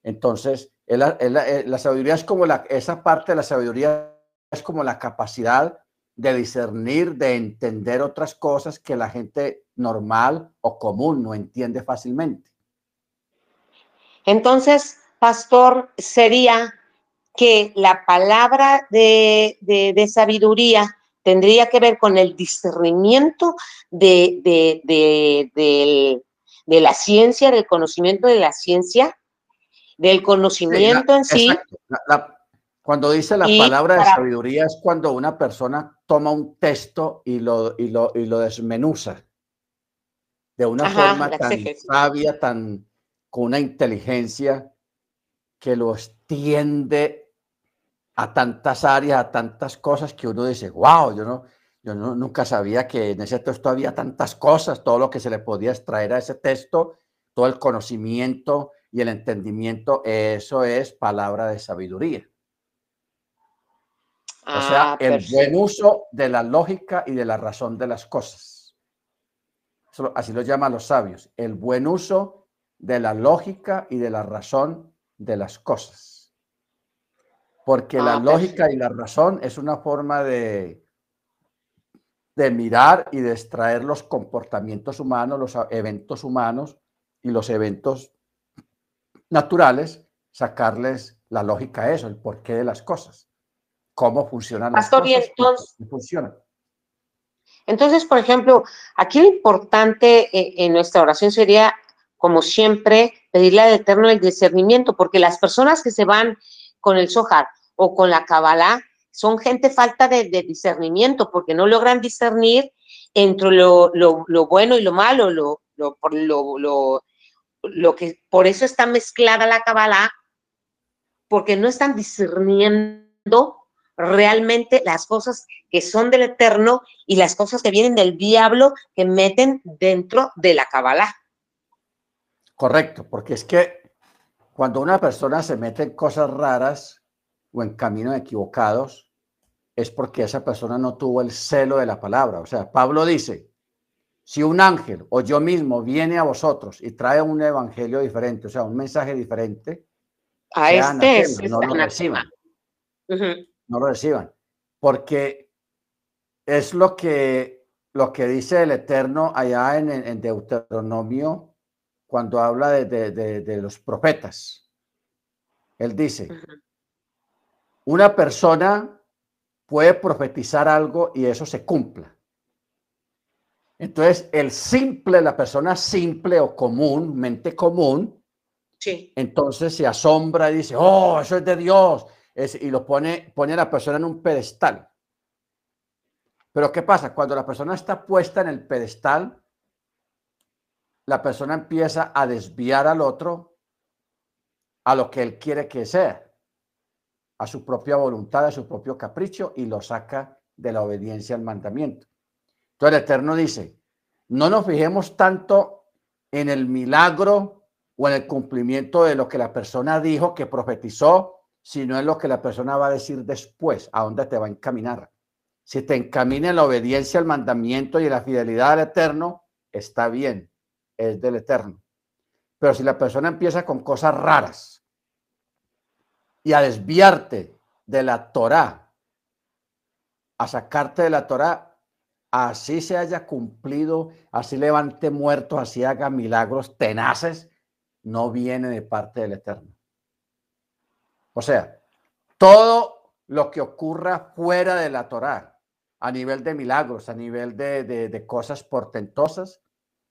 Speaker 1: Entonces, la, la, sabiduría es como la, esa parte de la sabiduría es como la capacidad de discernir, de entender otras cosas que la gente normal o común no entiende fácilmente.
Speaker 5: Entonces, pastor, sería que la palabra de, sabiduría tendría que ver con el discernimiento de, de, la ciencia, del conocimiento de la ciencia, del conocimiento en sí.
Speaker 1: cuando dice la palabra de sabiduría es cuando una persona toma un texto y lo, y lo, y lo desmenuza de una forma tan sabia, tan con una inteligencia que lo extiende a tantas áreas, a tantas cosas que uno dice, wow, yo no, yo no, nunca sabía que en ese texto había tantas cosas, todo lo que se le podía extraer a ese texto, todo el conocimiento y el entendimiento, eso es palabra de sabiduría. o sea, ah, el buen uso de la lógica y de la razón de las cosas. así lo llaman los sabios, el buen uso de la lógica y de la razón de las cosas. Porque la ah, lógica y la razón es una forma de, de mirar y de extraer los comportamientos humanos, los eventos humanos y los eventos naturales, sacarles la lógica a eso, el porqué de las cosas, cómo funcionan las cosas.
Speaker 5: entonces, funcionan. entonces, por ejemplo, aquí lo importante eh, en nuestra oración sería, como siempre, pedirle al Eterno el discernimiento, porque las personas que se van con el Sohar o con la Kabbalah son gente falta de, discernimiento, porque no logran discernir entre lo, bueno y lo malo, lo, lo, lo, que por eso está mezclada la Kabbalah, porque no están discerniendo realmente las cosas que son del Eterno y las cosas que vienen del diablo que meten dentro de la Kabbalah.
Speaker 1: Correcto, porque es que cuando una persona se mete en cosas raras, o en caminos equivocados, es porque esa persona no tuvo el celo de la palabra. O sea, Pablo dice, si un ángel o yo mismo viene a vosotros y trae un evangelio diferente, o sea, un mensaje diferente,
Speaker 5: a este
Speaker 1: no lo reciban. No lo reciban. Porque es lo que, lo que dice el Eterno allá en, Deuteronomio cuando habla de, los profetas. Él dice, una persona puede profetizar algo y eso se cumpla. Entonces, el simple, la persona simple o común, mente común, sí. entonces se asombra y dice, oh, eso es de Dios, y lo pone, pone a la persona en un pedestal. Pero ¿qué pasa? Cuando la persona está puesta en el pedestal, la persona empieza a desviar al otro a lo que él quiere que sea a su propia voluntad, a su propio capricho y lo saca de la obediencia al mandamiento. Entonces el Eterno dice, no nos fijemos tanto en el milagro o en el cumplimiento de lo que la persona dijo, que profetizó, sino en lo que la persona va a decir después, a dónde te va a encaminar. Si te encamina en la obediencia al mandamiento y la fidelidad al Eterno, está bien, es del Eterno. Pero si la persona empieza con cosas raras, y a desviarte de la Torá, a sacarte de la Torá, así se haya cumplido, así levante muertos, así haga milagros tenaces, no viene de parte del Eterno. O sea, todo lo que ocurra fuera de la Torá, a nivel de milagros, a nivel de, de cosas portentosas,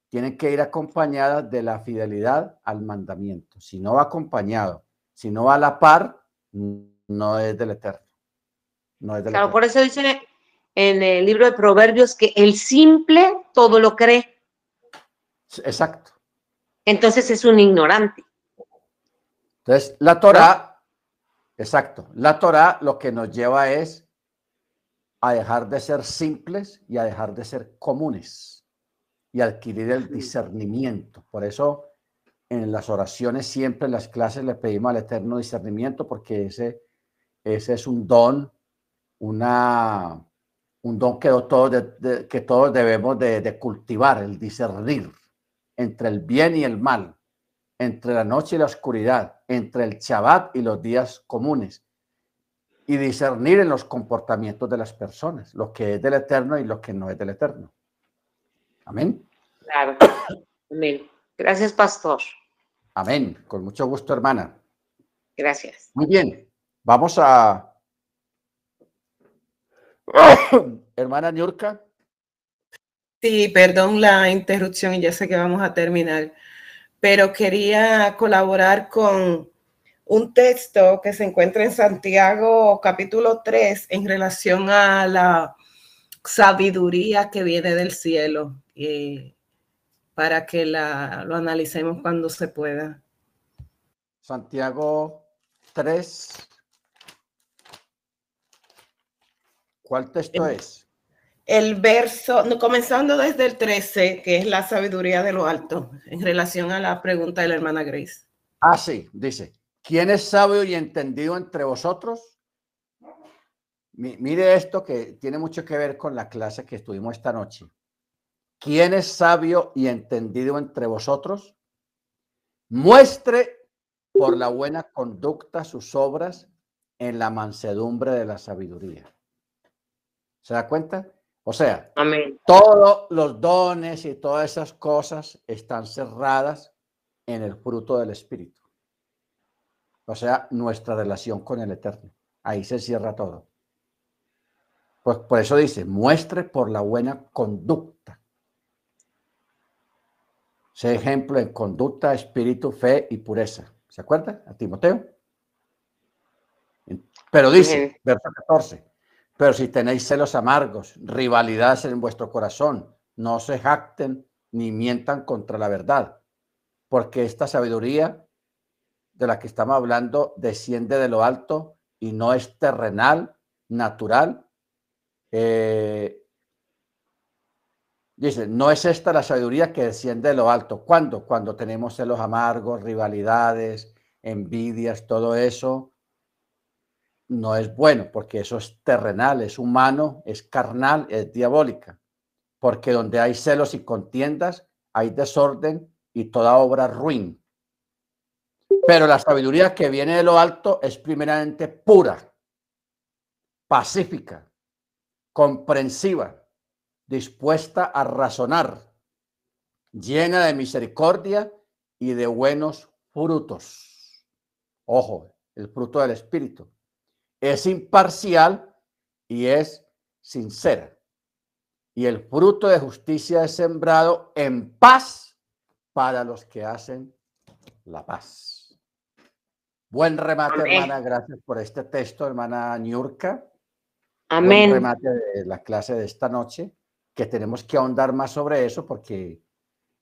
Speaker 1: tienen que ir acompañadas de la fidelidad al mandamiento. Si no va acompañado, si no va a la par, no es del Eterno. No es
Speaker 5: claro, por eso dice en el libro de Proverbios que el simple todo lo cree.
Speaker 1: Exacto.
Speaker 5: Entonces es un ignorante.
Speaker 1: Entonces, la Torah, exacto, la Torah lo que nos lleva es a dejar de ser simples y a dejar de ser comunes y adquirir el discernimiento. Por eso en las oraciones, siempre en las clases le pedimos al eterno discernimiento porque ese, ese es un don, una, un don que todos, que todos debemos de, cultivar, el discernir entre el bien y el mal, entre la noche y la oscuridad, entre el Shabbat y los días comunes, y discernir en los comportamientos de las personas, lo que es del Eterno y lo que no es del Eterno. Amén.
Speaker 5: Claro. Amén. Gracias, pastor.
Speaker 1: Amén. Con mucho gusto, hermana.
Speaker 5: Gracias.
Speaker 1: Muy bien. Vamos a... hermana Niurka.
Speaker 6: Sí, perdón la interrupción y ya sé que vamos a terminar, pero quería colaborar con un texto que se encuentra en Santiago capítulo 3 en relación a la sabiduría que viene del cielo. Eh, para que la, lo analicemos cuando se pueda.
Speaker 1: Santiago 3. ¿Cuál texto es?
Speaker 6: El verso, comenzando desde el 13, que es la sabiduría de lo alto, en relación a la pregunta de la hermana Grace.
Speaker 1: Ah, sí, dice, ¿quién es sabio y entendido entre vosotros? Mire esto que tiene mucho que ver con la clase que estuvimos esta noche. ¿Quién es sabio y entendido entre vosotros? Muestre por la buena conducta sus obras en la mansedumbre de la sabiduría. ¿Se da cuenta? O sea,
Speaker 5: Amén.
Speaker 1: todos los dones y todas esas cosas están cerradas en el fruto del Espíritu. O sea, nuestra relación con el Eterno. Ahí se cierra todo. Pues por eso dice, muestre por la buena conducta. Sé ejemplo en conducta, espíritu, fe y pureza. ¿Se acuerda? A Timoteo. Pero dice, verso 14, pero si tenéis celos amargos, rivalidades en vuestro corazón, no se jacten ni mientan contra la verdad, porque esta sabiduría de la que estamos hablando desciende de lo alto y no es terrenal, natural. Eh, dice, no es esta la sabiduría que desciende de lo alto. ¿Cuándo? Cuando tenemos celos amargos, rivalidades, envidias, todo eso no es bueno, porque eso es terrenal, es humano, es carnal, es diabólica. Porque donde hay celos y contiendas, hay desorden y toda obra ruin. Pero la sabiduría que viene de lo alto es primeramente pura, pacífica, comprensiva, dispuesta a razonar, llena de misericordia y de buenos frutos. Ojo, el fruto del Espíritu. Es imparcial y es sincera. Y el fruto de justicia es sembrado en paz para los que hacen la paz. Buen remate,
Speaker 5: Amén.
Speaker 1: hermana. Gracias por este texto, hermana Niurka. Buen
Speaker 5: Amén.
Speaker 1: remate de la clase de esta noche, que tenemos que ahondar más sobre eso porque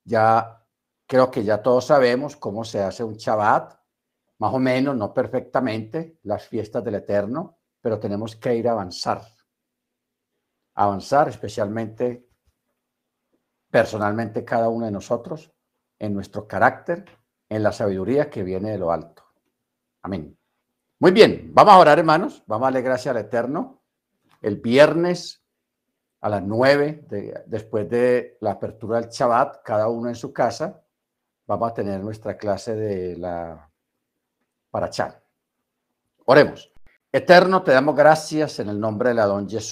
Speaker 1: ya creo que ya todos sabemos cómo se hace un Shabbat, más o menos, no perfectamente, las fiestas del Eterno, pero tenemos que ir a avanzar. Avanzar especialmente personalmente cada uno de nosotros en nuestro carácter, en la sabiduría que viene de lo alto. Amén. Muy bien, vamos a orar, hermanos. Vamos a darle gracias al Eterno. El viernes a las nueve, de- después de la apertura del Shabbat, cada uno en su casa, vamos a tener nuestra clase de la Parachá. Oremos. Eterno, te damos gracias en el nombre de la don Jesús.